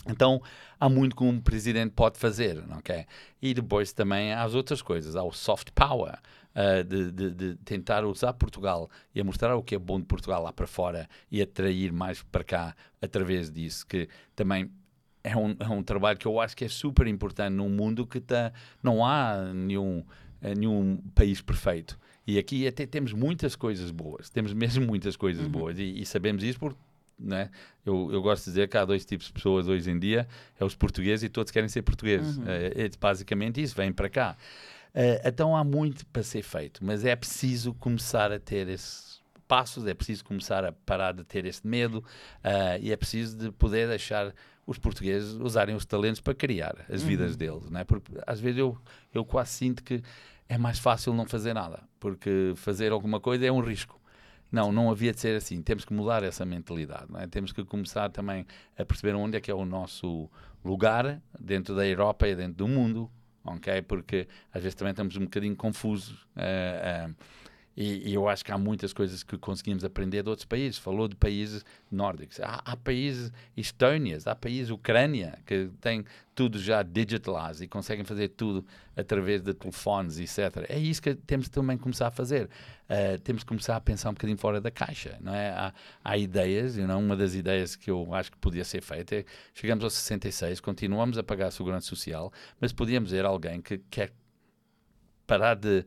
Então, há muito que um presidente pode fazer, ok? E depois também há as outras coisas, há o soft power, ah, de, de- de tentar usar Portugal e mostrar o que é bom de Portugal lá para fora e atrair mais para cá através disso, que também é um, é um trabalho que eu acho que é super importante num mundo que tá, não há nenhum, eh, nenhum país perfeito. E aqui até temos muitas coisas boas, temos mesmo muitas coisas boas e, e sabemos isso porque né? Eu, eu gosto de dizer que há dois tipos de pessoas hoje em dia, é os portugueses e todos querem ser portugueses. É, é basicamente isso, vêm para cá. Eh, então há muito para ser feito, mas é preciso começar a ter esses passos, é preciso começar a parar de ter este medo ah, e é preciso de poder deixar os portugueses usarem os talentos para criar as vidas deles, não é? Porque às vezes eu, eu quase sinto que é mais fácil não fazer nada, porque fazer alguma coisa é um risco. Não, não havia de ser assim. Temos que mudar essa mentalidade. Não é? Temos que começar também a perceber onde é que é o nosso lugar dentro da Europa e dentro do mundo, ok? Porque às vezes também estamos um bocadinho confusos. eh, eh, e, e eu acho que há muitas coisas que conseguimos aprender de outros países. Falou de países nórdicos. Há, há países estónias, há países Ucrânia, que têm tudo já digitalized e conseguem fazer tudo através de telefones, etc. É isso que temos que também começar a fazer. Uh, temos que começar a pensar um bocadinho fora da caixa, não é? Há, há ideias, you know, uma das ideias que eu acho que podia ser feita é, chegamos aos 66, continuamos a pagar a segurança social, mas podíamos ver alguém que quer parar de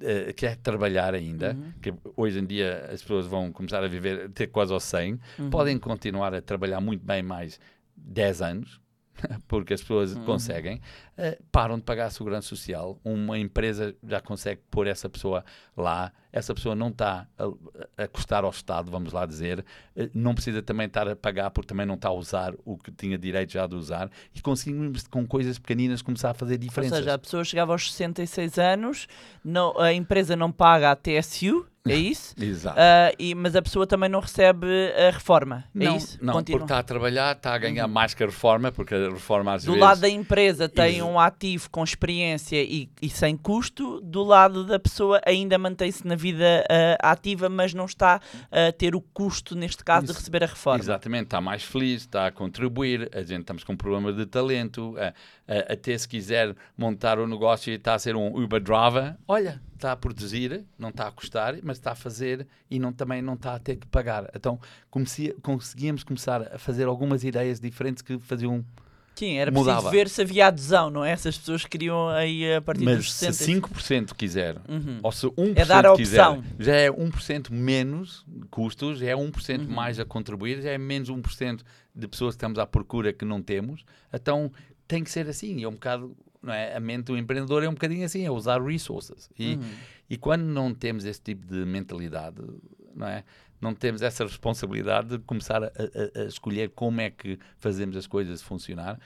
eh, quer trabalhar ainda, que hoje em dia as pessoas vão começar a viver, ter quase aos 100, podem continuar a trabalhar muito bem mais 10 anos, porque as pessoas Uhum. conseguem, eh, param de pagar a segurança social. Uma empresa já consegue pôr essa pessoa lá, essa pessoa não está a, a custar ao Estado, vamos lá dizer, eh, não precisa também estar a pagar porque também não está a usar o que tinha direito já de usar e conseguimos com coisas pequeninas começar a fazer Ou diferenças. seja, a pessoa chegava aos 66 anos, não, a empresa não paga a TSU, é isso? Exato. Ah, e, mas a pessoa também não recebe a reforma, é não, isso? não Continua. porque está a trabalhar, está a ganhar mais que a reforma, porque a reforma às Do vezes... lado da empresa tem um ativo com experiência e, e sem custo, do lado da pessoa ainda mantém-se na vida ah, ativa, mas não está a ter o custo, neste caso, de Isso. receber a reforma. Exatamente, está mais feliz, está a contribuir, a gente estamos com um problema de talento, até se quiser montar um negócio e está a ser um Uber driver, olha, está a produzir, não está a custar, mas está a fazer e não, também não está a ter que pagar. Então comece- conseguíamos começar a fazer algumas ideias diferentes que faziam, Sim, era preciso Mudava. ver se havia adesão, não é? Essas pessoas queriam aí a partir dos mas 60. se 5% quiser, Uhum. ou se 1% É dar a quiser, opção. já é 1% menos custos, já é 1% Uhum. mais a contribuir, já é menos 1% de pessoas que estamos à procura que não temos. Então tem que ser assim. É um bocado, não é? A mente do empreendedor é um bocadinho assim, é usar resources. E, Uhum. e quando não temos esse tipo de mentalidade, não é? Não temos essa responsabilidade de começar a, a- a escolher como é que fazemos as coisas funcionar.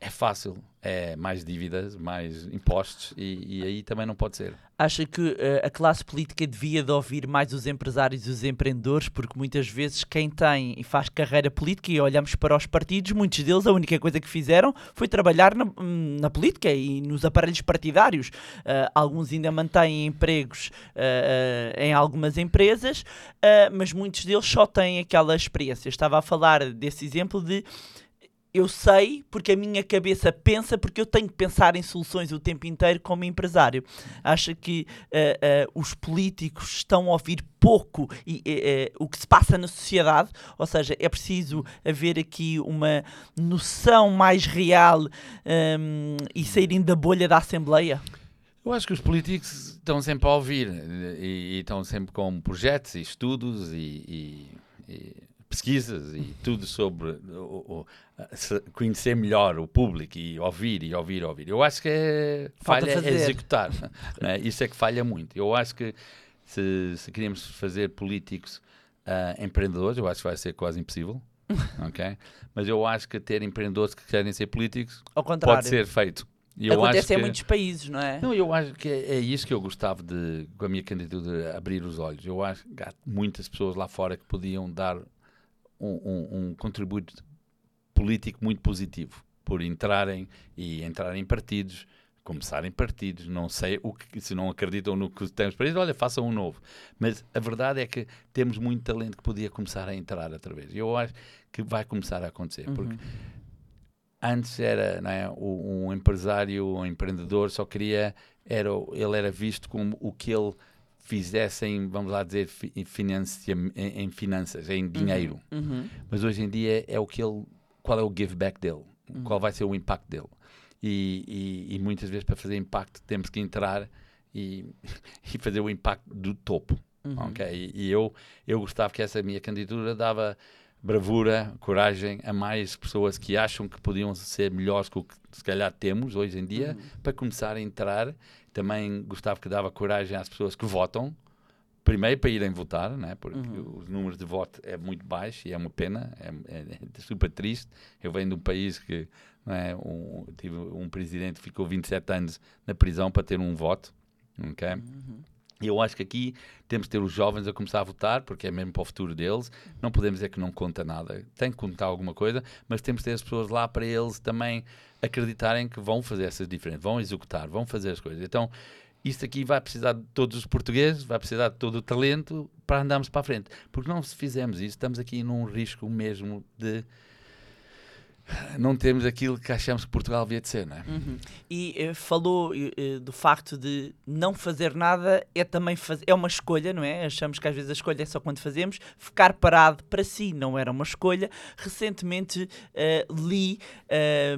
É fácil, é mais dívidas, mais impostos e, e aí também não pode ser. Acha que eh, a classe política devia de ouvir mais os empresários e os empreendedores, porque muitas vezes quem tem e faz carreira política, e olhamos para os partidos, muitos deles a única coisa que fizeram foi trabalhar na, hum, na política e nos aparelhos partidários. Ah, alguns ainda mantêm empregos ah, em algumas empresas, mas muitos deles só têm aquela experiência. Estava a falar desse exemplo de eu sei porque a minha cabeça pensa, porque eu tenho que pensar em soluções o tempo inteiro como empresário. Acha que eh, eh, os políticos estão a ouvir pouco e, eh, o que se passa na sociedade? Ou seja, é preciso haver aqui uma noção mais real hum, e saírem da bolha da Assembleia? Eu acho que os políticos estão sempre a ouvir e, e estão sempre com projetos e estudos e, e- e pesquisas e tudo sobre o- o- conhecer melhor o público e ouvir e ouvir e ouvir. Eu acho que é, falha é executar. não é? Isso é que falha muito. Eu acho que se, se queremos fazer políticos ah, empreendedores, eu acho que vai ser quase impossível. ok? Mas eu acho que ter empreendedores que querem ser políticos pode ser feito. Eu Acontece acho em que- muitos países, não é? não, eu acho que é, é isso que eu gostava de, com a minha candidatura, abrir os olhos. Eu acho que há muitas pessoas lá fora que podiam dar um, um, um contributo político muito positivo por entrarem e entrarem em partidos, começarem partidos. Não sei o que, se não acreditam no que temos para isso, olha, façam um novo. Mas a verdade é que temos muito talento que podia começar a entrar outra vez. Eu acho que vai começar a acontecer, porque antes era é, um empresário, um empreendedor só queria era ele era visto como o que ele fizesse em vamos lá dizer em, finanças em dinheiro. Uhum. mas hoje em dia é o que ele qual é o give back dele? Qual vai ser o impacto dele? E, e- e muitas vezes para fazer impacto temos que entrar e, e fazer o impacto do topo ok? E, e eu eu gostava que essa minha candidatura dava bravura, coragem a mais pessoas que acham que podiam ser melhores que o que se calhar temos hoje em dia, para começar a entrar. Também gostava que dava coragem às pessoas que votam, primeiro para irem votar, né? porque os números de voto é muito baixo e é uma pena, é, é- é super triste. Eu venho de um país que é, um, tive um presidente que ficou 27 anos na prisão para ter um voto. ok? E eu acho que aqui temos de ter os jovens a começar a votar, porque é mesmo para o futuro deles. Não podemos dizer que não conta nada. Tem que contar alguma coisa, mas temos de ter as pessoas lá para eles também acreditarem que vão fazer essas diferenças, vão executar, vão fazer as coisas. Então, isto aqui vai precisar de todos os portugueses, vai precisar de todo o talento para andarmos para a frente. Porque não se fizermos isso, estamos aqui num risco mesmo de não termos aquilo que achamos que Portugal devia de ser, não é? Uhum. E eh, falou eh, do facto de não fazer nada é também faz... é uma escolha, não é? Achamos que às vezes a escolha é só quando fazemos. Ficar parado para si não era uma escolha. Recentemente eh, li,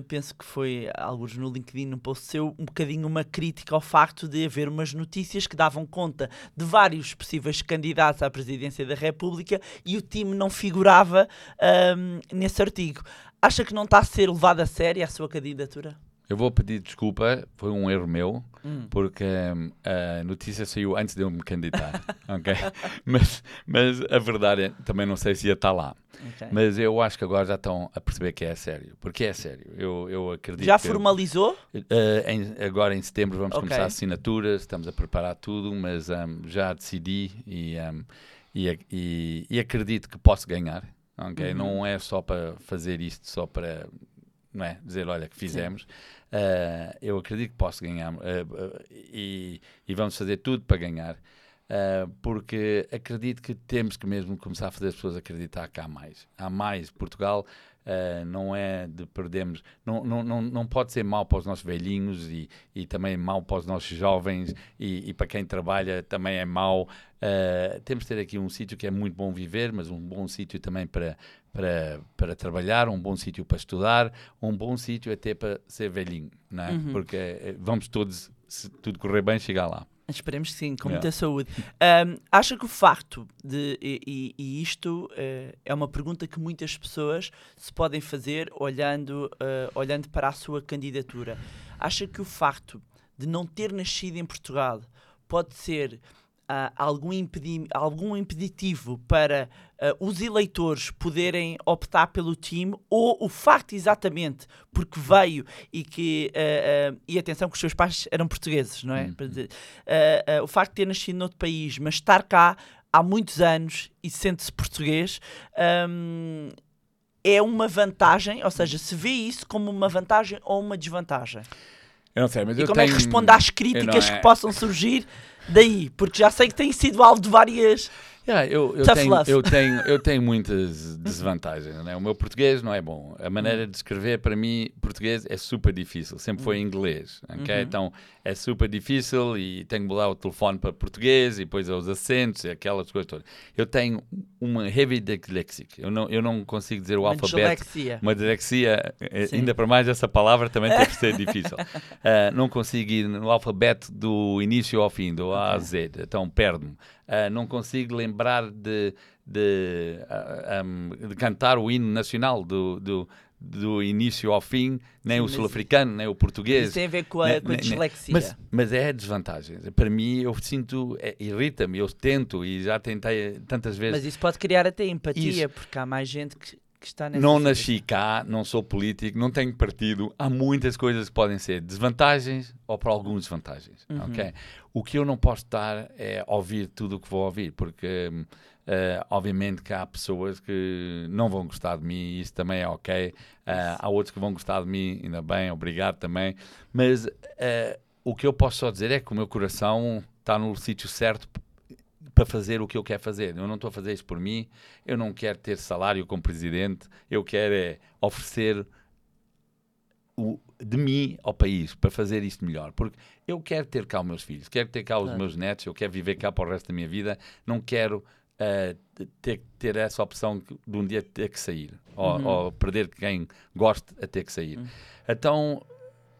penso que foi alguns no LinkedIn, um post seu, um bocadinho uma crítica ao facto de haver umas notícias que davam conta de vários possíveis candidatos à presidência da República e o time não figurava ahm, nesse artigo. Acha que não está a ser levado a sério a sua candidatura? Eu vou pedir desculpa, foi um erro meu, Hum. porque hum, a notícia saiu antes de eu me candidatar, ok? Mas, mas a verdade é, também não sei se ia estar lá. Ok. Mas eu acho que agora já estão a perceber que é sério, porque é sério. Eu, eu acredito Já formalizou? Eh, em- agora em setembro vamos Ok. começar assinaturas, estamos a preparar tudo, mas hum, já decidi e, hum, e, e- e acredito que posso ganhar. Ok? Uhum. Não é só para fazer isto, só para não é, dizer, olha, que fizemos. Eh, eu acredito que posso ganhar eh, eh, e, e vamos fazer tudo para ganhar. porque acredito que temos que mesmo começar a fazer as pessoas acreditar que há mais. Há mais. Portugal eh, não é de perdermos. Não, não, não, não pode ser mau para os nossos velhinhos e, e também mau para os nossos jovens e, e para quem trabalha também é mau. Eh, temos de ter aqui um sítio que é muito bom viver, mas um bom sítio também para, para, para trabalhar, um bom sítio para estudar, um bom sítio até para ser velhinho, não é? Uhum. Porque eh, vamos todos, se tudo correr bem, chegar lá. Esperemos que sim, com Yeah. muita saúde. Ahm, acha que o facto de. E, e- isto eh, é uma pergunta que muitas pessoas se podem fazer olhando, eh, olhando para a sua candidatura. Acha que o facto de não ter nascido em Portugal pode ser ah, algum, impedi algum impeditivo para ah, os eleitores poderem optar pelo time ou o facto exatamente porque veio e que ah, e atenção que os seus pais eram portugueses não é Uhum. O facto de ter nascido noutro país mas estar cá há muitos anos e sente-se português hum, é uma vantagem ou seja se vê isso como uma vantagem ou uma desvantagem Eu não sei, mas e eu como é que tenho- responde às críticas é- que possam surgir daí? Porque já sei que tem sido alvo de várias. Yeah, eu, eu, Tough tenho, love. eu, tenho, eu tenho muitas desvantagens. Né? O meu português não é bom. A maneira de escrever, para mim, português é super difícil. Sempre foi em inglês. ok? Então é super difícil e tenho que mudar o telefone para português e depois os acentos e aquelas coisas todas. Eu tenho uma heavy dyslexic. Eu não, eu não consigo dizer o Uma alfabeto. dislexia. Uma dislexia, eh, Sim. ainda para mais essa palavra também tem que ser difícil. Ah, não consigo ir no alfabeto do início ao fim, do A a Z, então perdo-me. Ah, não consigo lembrar de, de, ah, am, de cantar o hino nacional do, do, do início ao fim, nem Sim, o sul-africano, nem o português. Isso tem a ver com a, com a dislexia. Mas, mas é desvantagem. Para mim, eu sinto, é, irrita-me, eu tento e já tentei tantas vezes. Mas isso pode criar até empatia, Isso. porque há mais gente que, Não nasci cá, não sou político, não tenho partido. Há muitas coisas que podem ser desvantagens ou para alguns desvantagens. Uhum. ok? O que eu não posso estar é ouvir tudo o que vou ouvir, porque eh, obviamente que há pessoas que não vão gostar de mim e isso também é ok. Ah, há outros que vão gostar de mim, ainda bem, obrigado também. Mas eh, o que eu posso só dizer é que o meu coração está no sítio certo para fazer o que eu quero fazer. Eu não estou a fazer isso por mim, eu não quero ter salário como presidente, eu quero é oferecer o, de mim ao país para fazer isto melhor. Porque eu quero ter cá os meus filhos, quero ter cá os Claro. meus netos, eu quero viver cá para o resto da minha vida, não quero ah, ter, ter essa opção de um dia ter que sair ou, Uhum. ou perder quem goste a ter que sair. Então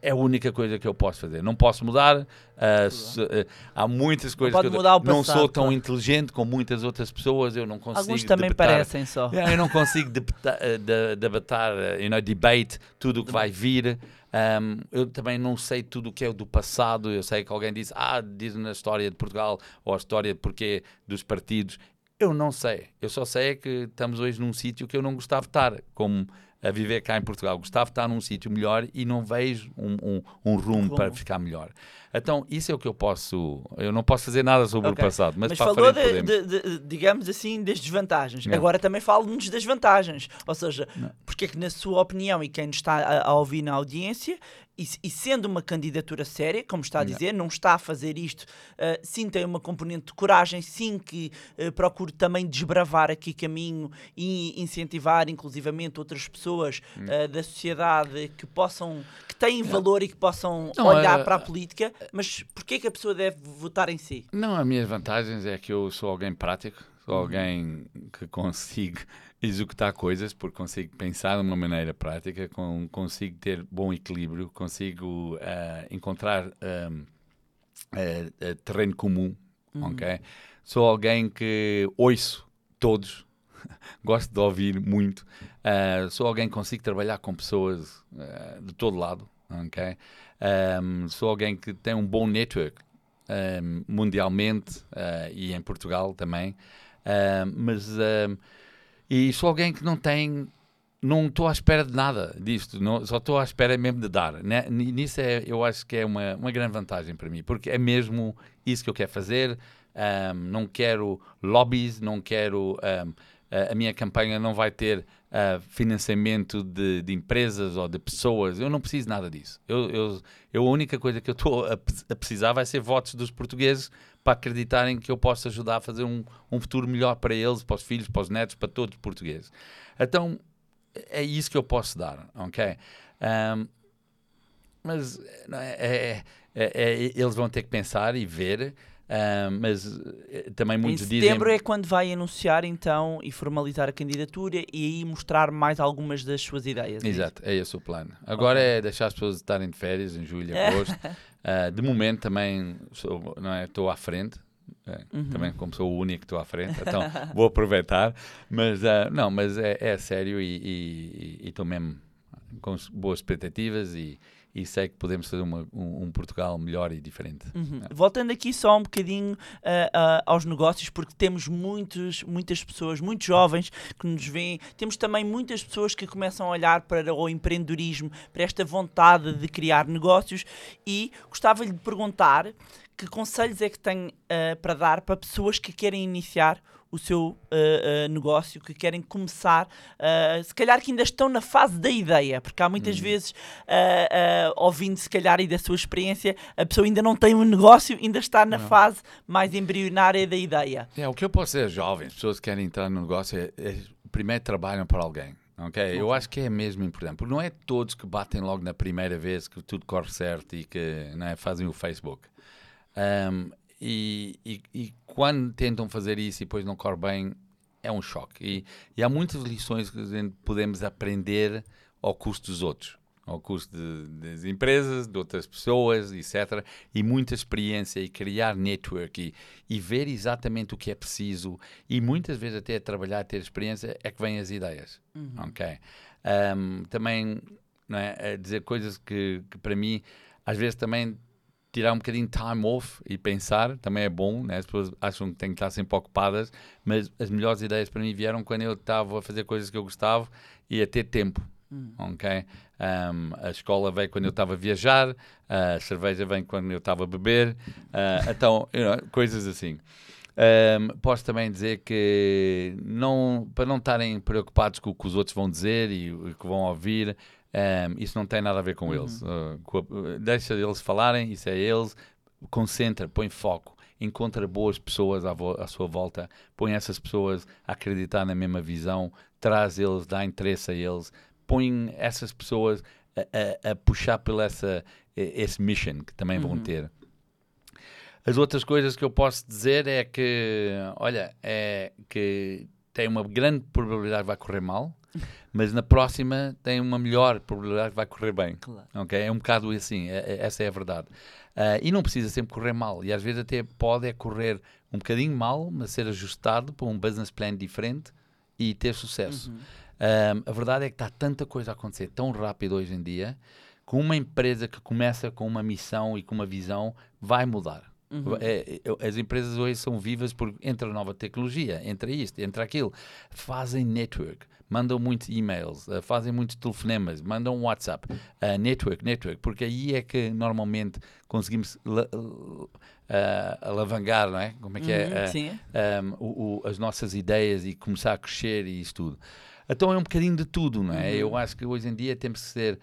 é a única coisa que eu posso fazer. Não posso mudar. ah, se- ah, há muitas coisas pode que eu mudar o não passado, sou tão inteligente como muitas outras pessoas. Eu não consigo. Alguns também debatar- parecem só. Yeah, eu não consigo debata- de- debatar, eh, you know, debate tudo o que vai vir. Um, eu também não sei tudo o que é do passado. Eu sei que alguém diz, ah, diz na história de Portugal ou a história de porquê dos partidos. Eu não sei. Eu só sei é que estamos hoje num sítio que eu não gostava de estar, como a viver cá em Portugal. Gostava de estar num sítio melhor e não vejo um, um, um rumo para ficar melhor. Então, isso é o que eu posso. Eu não posso fazer nada sobre Ok. o passado, mas, Mas, para falou, de, de- de- digamos assim, das desvantagens. Não. Agora também fala-nos das vantagens. Ou seja, porque é que, na sua opinião, e quem nos está a, a ouvir na audiência, e, e sendo uma candidatura séria, como está a Não. dizer, não está a fazer isto, ah, sim tem uma componente de coragem, sim que procure também desbravar aqui caminho e incentivar, inclusivamente, outras pessoas ah, da sociedade que possam, que têm valor e que possam Não, olhar para a política, mas porquê é que a pessoa deve votar em si? Não, as minhas vantagens é que eu sou alguém prático, sou Uhum. alguém que consigo executar coisas, porque consigo pensar de uma maneira prática, com, consigo ter bom equilíbrio, consigo ah, encontrar ahm, ah, ah, terreno comum, Uhum. ok? Sou alguém que ouço todos, gosto de ouvir muito. Uh, sou alguém que consigo trabalhar com pessoas uh, de todo lado, ok? Um, sou alguém que tem um bom network um, mundialmente uh, e em Portugal também, mas e sou alguém que não tem não estou à espera de nada disto, não, só estou à espera mesmo de dar. Né? Nisso é, eu acho que é uma, uma grande vantagem para mim, porque é mesmo isso que eu quero fazer. Um, não quero lobbies, não quero. Um, a minha campanha não vai ter uh, financiamento de, de, empresas ou de pessoas. Eu não preciso nada disso. Eu, eu, eu a única coisa que eu estou a, precisar vai ser votos dos portugueses para acreditarem que eu posso ajudar a fazer um, um futuro melhor para eles, para os filhos, para os netos, para todos os portugueses. Então, é isso que eu posso dar, ok? Um, mas é, é, é, eles vão ter que pensar e ver. Um, mas também muitos em dizem. setembro é quando vai anunciar então e formalizar a candidatura e aí mostrar mais algumas das suas ideias. Exato, é esse o plano. Agora okay. é deixar as pessoas estarem de férias em julho, agosto. uh, de momento também sou, não é, estou à frente. É, uhum. Também como sou o único que estou à frente, então vou aproveitar. Mas uh, não, mas é, é sério e estou mesmo com boas expectativas e, e sei que podemos fazer uma, um, um, Portugal melhor e diferente. Uhum. É. Voltando aqui só um bocadinho uh, uh, aos negócios, porque temos muitos, muitas pessoas, muitos jovens que nos veem, temos também muitas pessoas que começam a olhar para o empreendedorismo, para esta vontade de criar negócios e gostava-lhe de perguntar que conselhos é que tem uh, para dar para pessoas que querem iniciar o seu uh, uh, negócio, que querem começar, se calhar que ainda estão na fase da ideia, porque há muitas hum. vezes, ouvindo se calhar e da sua experiência, a pessoa ainda não tem um negócio, ainda está na não. fase mais embrionária da ideia. É, o que eu posso dizer jovens, pessoas que querem entrar no negócio, é, é primeiro trabalham para alguém. Ok, eu acho que é mesmo importante, porque não é todos que batem logo na primeira vez que tudo corre certo e que é, fazem o Facebook. Um, e, e, e, quando tentam fazer isso e depois não corre bem, é um choque. E, e há muitas lições que podemos aprender ao custo dos outros, ao custo de, das empresas, de outras pessoas, etc. E muita experiência e criar network e, ver exatamente o que é preciso e muitas vezes até trabalhar, ter experiência, é que vêm as ideias. Uhum. Ok? Um, também não é, dizer coisas que, que para mim às vezes também tirar um bocadinho de time off e pensar também é bom, né? as pessoas acham que têm que estar sempre ocupadas, mas as melhores ideias para mim vieram quando eu estava a fazer coisas que eu gostava e a ter tempo. Hum. Ok? Um, a escola veio quando eu estava a viajar, a cerveja vem quando eu estava a beber, uh, então, you know, coisas assim. Um, posso também dizer que não, para não estarem preocupados com o que os outros vão dizer e o que vão ouvir, um, isso não tem nada a ver com uhum. eles. Uh, deixa eles falarem, isso é eles. Concentra, põe foco, encontra boas pessoas à, à, sua volta, põe essas pessoas a acreditar na mesma visão, traz eles, dá interesse a eles, põe essas pessoas a, a, a puxar pela essa, esse mission que também uhum. vão ter. As outras coisas que eu posso dizer é que, olha, é que tem uma grande probabilidade que vai correr mal, mas na próxima tem uma melhor probabilidade que vai correr bem. Claro. Okay? É um bocado assim, é, é, essa é a verdade. Uh, e não precisa sempre correr mal, e às vezes até pode é correr um bocadinho mal, mas ser ajustado para um business plan diferente e ter sucesso. Uhum. Uh, a verdade é que está tanta coisa a acontecer tão rápido hoje em dia, que uma empresa que começa com uma missão e com uma visão vai mudar. Uhum. É, é, as empresas hoje são vivas porque entra nova tecnologia, entra isto, entra aquilo, fazem network, mandam muitos e-mails, uh, fazem muitos telefonemas, mandam WhatsApp, uh, network, network, porque aí é que normalmente conseguimos uh, alavancar, não é? Como é que é? uhum, é? Um, o, o, as nossas ideias e começar a crescer e isso tudo. Então é um bocadinho de tudo, não é? Uhum. Eu acho que hoje em dia temos que ser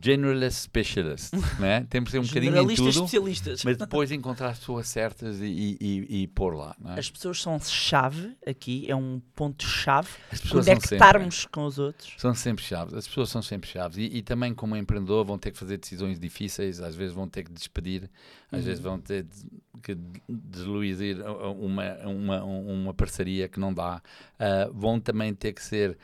generalist specialist, né? Temos que ser um bocadinho em tudo, especialistas. mas depois encontrar as pessoas certas e, e, e pôr lá. É? As pessoas são chave aqui, é um ponto-chave, conectarmos sempre, com os outros. São sempre chaves, as pessoas são sempre chaves e, e, também como empreendedor vão ter que fazer decisões difíceis, às vezes vão ter que despedir, às uhum. vezes vão ter que desluir uma, uma, uma parceria que não dá, uh, vão também ter que ser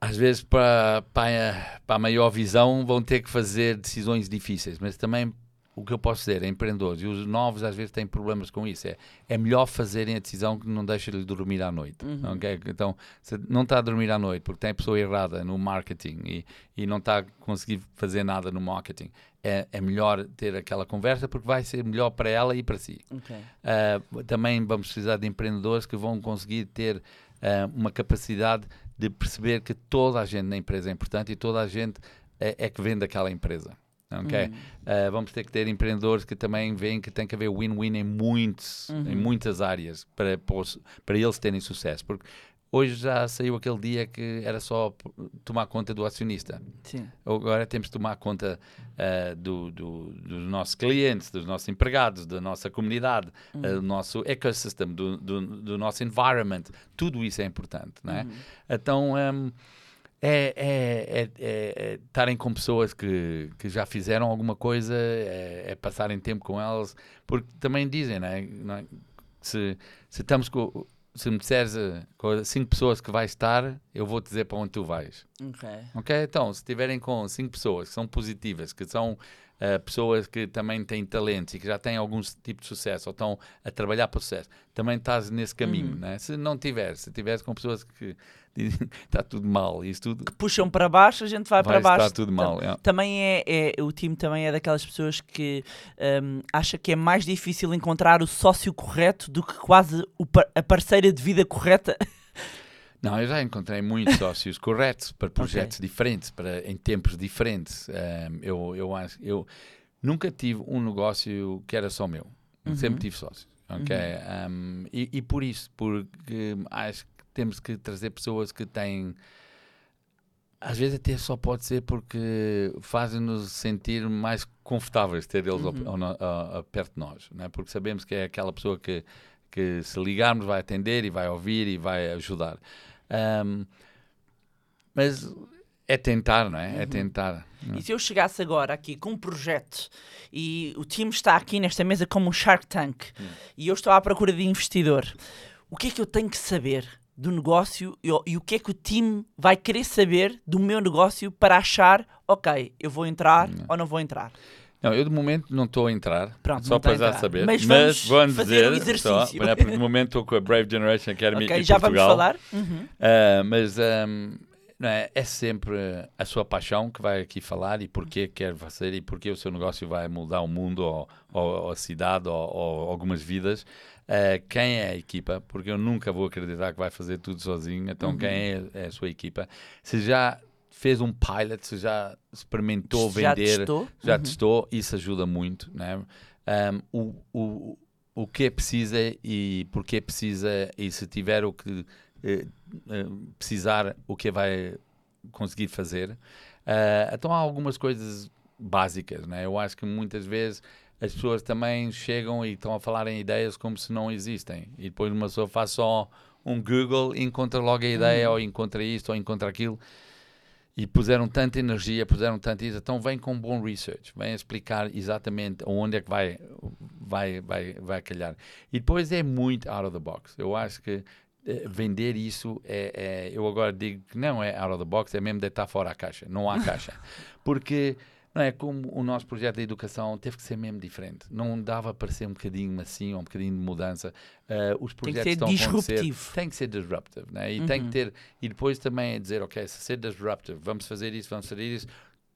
às vezes para, para, para a maior visão vão ter que fazer decisões difíceis, mas também o que eu posso dizer a empreendedores, e os novos às vezes têm problemas com isso, é, é melhor fazerem a decisão que não deixa-lhe dormir à noite. ok? Então, se não está a dormir à noite porque tem a pessoa errada no marketing e, e não está a conseguir fazer nada no marketing, é, é melhor ter aquela conversa porque vai ser melhor para ela e para si. Ok. Uh, também vamos precisar de empreendedores que vão conseguir ter uh, uma capacidade de perceber que toda a gente na empresa é importante e toda a gente é, é que vende aquela empresa. ok? Uh, vamos ter que ter empreendedores que também veem que tem que haver win-win em, muitos, em muitas áreas para, para eles terem sucesso. Porque hoje já saiu aquele dia que era só tomar conta do acionista. Sim. Agora temos de tomar conta ah, do, do- dos nossos clientes, dos nossos empregados, da nossa comunidade, ah, do nosso ecossistema, do, do, nosso environment. Tudo isso é importante, não é? Então, hum, é, é, é, é- é estarem com pessoas que, que já fizeram alguma coisa, é, é passarem tempo com elas, porque também dizem, não é? Não é? Se, se estamos com. Se me disseres com cinco pessoas que vais estar, eu vou te dizer para onde tu vais. Ok. Ok? Então, se estiverem com cinco pessoas que são positivas, que são ah, pessoas que também têm talentos e que já têm algum tipo de sucesso ou estão a trabalhar para o sucesso, também estás nesse caminho, né? Se não tiveres, se tiveres com pessoas que dizem está tudo mal isso tudo Puxam para baixo, a gente vai, vai para baixo. tudo mal. é. Também é, é- o time também é daquelas pessoas que hum, acha que é mais difícil encontrar o sócio correto do que quase o a parceira de vida correta. Não, eu já encontrei muitos sócios corretos para projetos diferentes, para, em tempos diferentes. Ahm, eu, eu, acho, eu nunca tive um negócio que era só meu. Sempre tive sócios. ok? Ahm, e, e por isso, porque acho que temos que trazer pessoas que têm. Às vezes até só pode ser porque fazem-nos sentir mais confortáveis ter eles ao- ao no- a- a- perto de nós, não é? porque sabemos que é aquela pessoa que, que se ligarmos vai atender e vai ouvir e vai ajudar. Ahm, mas é tentar, não é? É tentar. E se eu chegasse agora aqui com um projeto e o time está aqui nesta mesa como um Shark Tank e eu estou à procura de investidor, o que é que eu tenho que saber do negócio e, e o que é que o time vai querer saber do meu negócio para achar, ok, eu vou entrar ou não vou entrar? Não, eu de momento não estou a entrar, Pronto, só não para já entrar. saber. Mas Mas, vamos fazer dizer, um. Só, porque de momento estou com a Brave Generation Academy Ok, em já Portugal. vamos falar. Uhum. Ah, mas ahm, não é, é sempre a sua paixão que vai aqui falar e porquê quer fazer e porquê o seu negócio vai mudar o mundo ou, ou- ou a cidade ou, ou algumas vidas. Ah, quem é a equipa? Porque eu nunca vou acreditar que vai fazer tudo sozinho. Então, Uhum. quem é, é a sua equipa? Se já fez um pilot, já experimentou Já vender, testou? já Uhum. testou, isso ajuda muito. Né? Um, o, o, o que é precisa e porque precisa, e se tiver o que eh, eh, precisar, o que vai conseguir fazer. Ah, então há algumas coisas básicas. Né? Eu acho que muitas vezes as pessoas também chegam e estão a falar em ideias como se não existem. E depois uma pessoa faz só um Google e encontra logo a ideia, ou encontra isto, ou encontra aquilo e puseram tanta energia, puseram tanto isso, então vem com bom research, vem explicar exatamente onde é que vai, vai, vai, vai calhar. E depois é muito out of the box. Eu acho que eh, vender isso é, é- eu agora digo que não é out of the box, é mesmo deitar fora a caixa, não há caixa. Porque não é como o nosso projeto de educação teve que ser mesmo diferente. Não dava para ser um bocadinho assim, ou um bocadinho de mudança. Eh, os Tem que projetos ser disruptivo. tem que ser disruptive, né? E tem que ter e depois também é dizer, ok, se ser disruptive, vamos fazer isso, vamos fazer isso,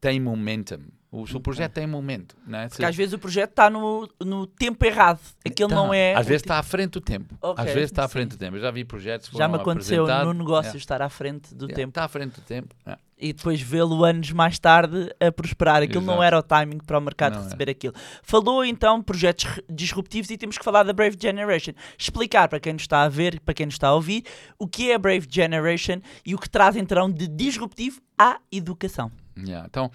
tem momentum. O seu projeto tem momento, né? Porque às vezes o projeto está no, no tempo errado. Aquilo Tá. não é. Às o vezes está à frente do tempo. Ok, Às vezes está à frente do tempo. Eu já vi projetos que Já me aconteceu no negócio É. estar à frente do É, tempo Está à frente do tempo. é. E depois vê-lo anos mais tarde a prosperar. Aquilo não Exato. era o timing para o mercado Não é. receber aquilo. Falou então de projetos disruptivos e temos que falar da Brave Generation. Explicar para quem nos está a ver, para quem nos está a ouvir, o que é a Brave Generation e o que traz então de disruptivo à educação. Yeah, Então,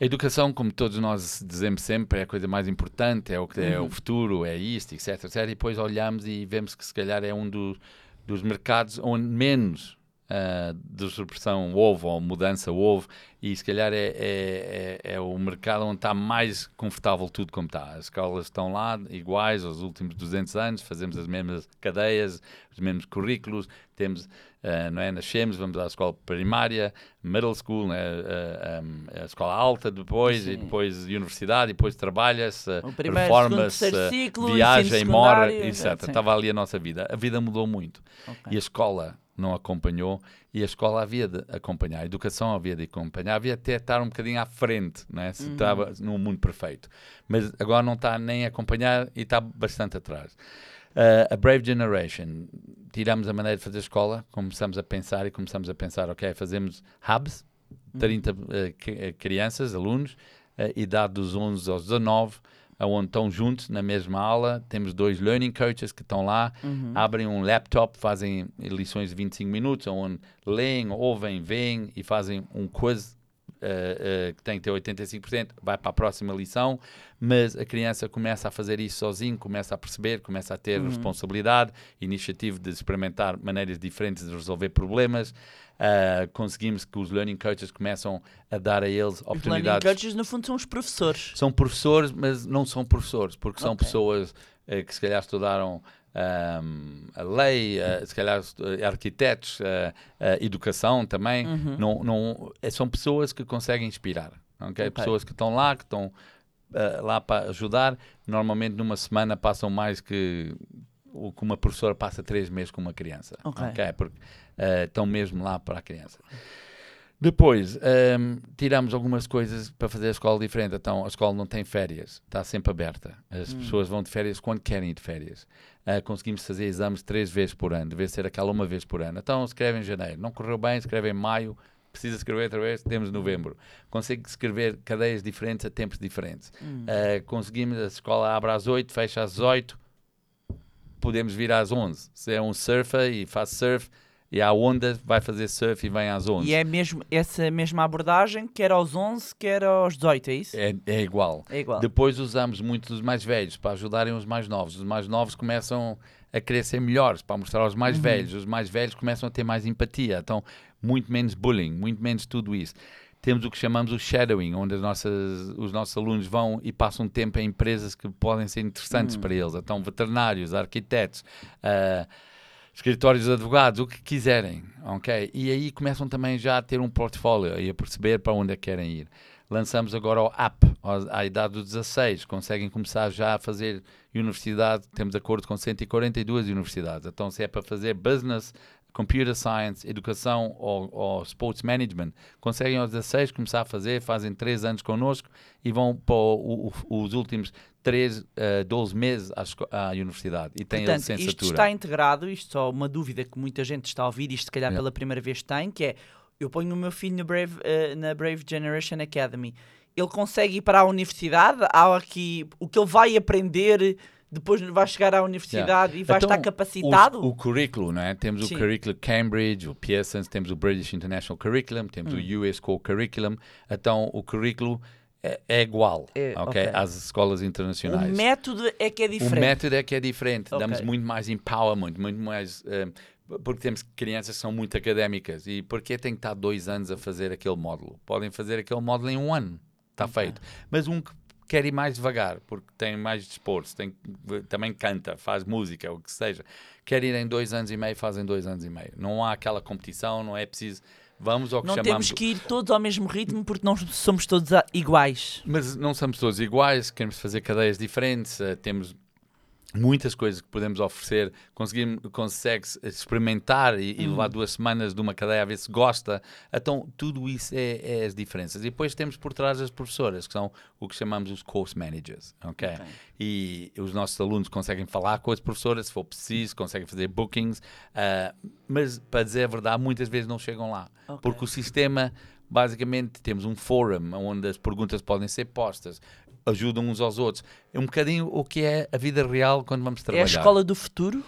a educação, como todos nós dizemos sempre, é a coisa mais importante, é o que é Uhum. o futuro, é isto, etc, etc. E depois olhamos e vemos que se calhar é um dos, dos mercados onde menos ah, disrupção houve ou mudança houve e se calhar é, é, é, é o mercado onde está mais confortável tudo como está. As escolas estão lá iguais aos últimos 200 anos, fazemos as mesmas cadeias, os mesmos currículos, temos, ah, não é, nascemos, vamos à escola primária, middle school, né, ah, ah, a escola alta depois, e Sim. depois universidade, e depois trabalha-se, reforma-se, viaja e mora, etc. sim. Estava ali a nossa vida. A vida mudou muito. Ok. E a escola não acompanhou e a escola havia de acompanhar, a educação havia de acompanhar, havia até estar um bocadinho à frente, né? se estava num mundo perfeito. Mas agora não está nem a acompanhar e está bastante atrás. Uh, a Brave Generation, tiramos a maneira de fazer escola, começamos a pensar e começamos a pensar, ok, fazemos hubs, 30 uh, que- uh, crianças, alunos, uh, idade dos 11 aos 19, onde estão juntos na mesma aula, temos dois learning coaches que estão lá, Uhum. abrem um laptop, fazem lições de 25 minutos, onde leem, ouvem, veem e fazem um quiz eh, que tem que ter 85%, vai para a próxima lição, mas a criança começa a fazer isso sozinho, começa a perceber, começa a ter responsabilidade, iniciativa de experimentar maneiras diferentes de resolver problemas. Ah, conseguimos que os learning coaches começam a dar a eles Os learning oportunidades coaches, no fundo, são os professores. são professores, mas não são professores, porque são Ok. pessoas que se calhar estudaram ahm, a lei, eh, se calhar estu- arquitetos, eh, eh, educação também. Uhum. Não, não, eh, são pessoas que conseguem inspirar. ok? Ok. Pessoas que estão lá, que estão eh, lá para ajudar. Normalmente numa semana passam mais que o que uma professora passa três meses com uma criança. Ok. ok? Porque eh, estão mesmo lá para a criança. Depois, ehm, tiramos algumas coisas para fazer a escola diferente. Então, a escola não tem férias, está sempre aberta. As pessoas vão de férias quando querem ir de férias. Ah, conseguimos fazer exames três vezes por ano, deve ser aquela uma vez por ano. Então, escreve em janeiro. Não correu bem, escreve em maio. Precisa escrever outra vez, temos novembro. Consegue escrever cadeias diferentes a tempos diferentes. Ah, conseguimos, a escola abre às 8, fecha às 18, podemos vir às 11. Se é um surfer e faz surf, e há onda, vai fazer surf e vem às 11. E é mesmo essa mesma abordagem, quer aos 11, quer aos 18, é isso? É, é igual. É igual. Depois usamos muito os mais velhos para ajudarem os mais novos. Os mais novos começam a querer ser melhores para mostrar aos Uhum. mais velhos. Os mais velhos começam a ter mais empatia. Então, muito menos bullying, muito menos tudo isso. Temos o que chamamos o shadowing, onde as nossas, os nossos alunos vão e passam tempo em empresas que podem ser interessantes Hum. para eles. Então, veterinários, arquitetos, ah, escritórios de advogados, o que quiserem, ok? E aí começam também já a ter um portfólio e a perceber para onde é que querem ir. Lançamos agora o app à idade dos 16, conseguem começar já a fazer universidade, temos acordo com 142 universidades, então se é para fazer business, computer science, educação ou, ou sports management, conseguem aos 16 começar a fazer, fazem 3 anos connosco e vão para o- o- os últimos 3, 12 meses à, à universidade e têm a Portanto, isto licenciatura. está integrado, isto só uma dúvida que muita gente está a ouvir, isto se calhar Yeah. pela primeira vez tem, que é, eu ponho o meu filho na Brave, eh, na Brave Generation Academy, ele consegue ir para a universidade, há aqui, o que ele vai aprender, depois vai chegar à universidade e vai Então, estar capacitado? O, o currículo, não é? Temos Sim. o currículo Cambridge, o Pearson, temos o British International Curriculum, temos Hum. o US Core Curriculum. Então, o currículo é, é igual É, ok, ok. às escolas o internacionais. método é que é O diferente. método é que é diferente. Ok. Damos muito mais empowerment, muito mais. eh, porque temos crianças que são muito académicas. E porquê tem que estar dois anos a fazer aquele módulo? Podem fazer aquele módulo em um ano. Está feito. Mas um que quer ir mais devagar, porque tem mais desporto, tem, também canta, faz música, o que seja. Quer ir em dois anos e meio, fazem dois anos e meio. Não há aquela competição, não é preciso. Vamos ao que Não chamamos. temos que ir todos ao mesmo ritmo porque não somos todos iguais. Mas não somos todos iguais, queremos fazer cadeias diferentes, eh, temos muitas coisas que podemos oferecer, conseguimos, consegue experimentar e, e levar duas semanas de uma cadeia a ver se gosta. Então, tudo isso é, é as diferenças. E depois temos por trás as professoras, que são o que chamamos os course managers, ok? Ok. E os nossos alunos conseguem falar com as professoras, se for preciso, conseguem fazer bookings, ah, mas, para dizer a verdade, muitas vezes não chegam lá. Ok. Porque o sistema, basicamente, temos um fórum onde as perguntas podem ser postas, ajudam uns aos outros. É um bocadinho o que é a vida real quando vamos É trabalhar. a escola do futuro?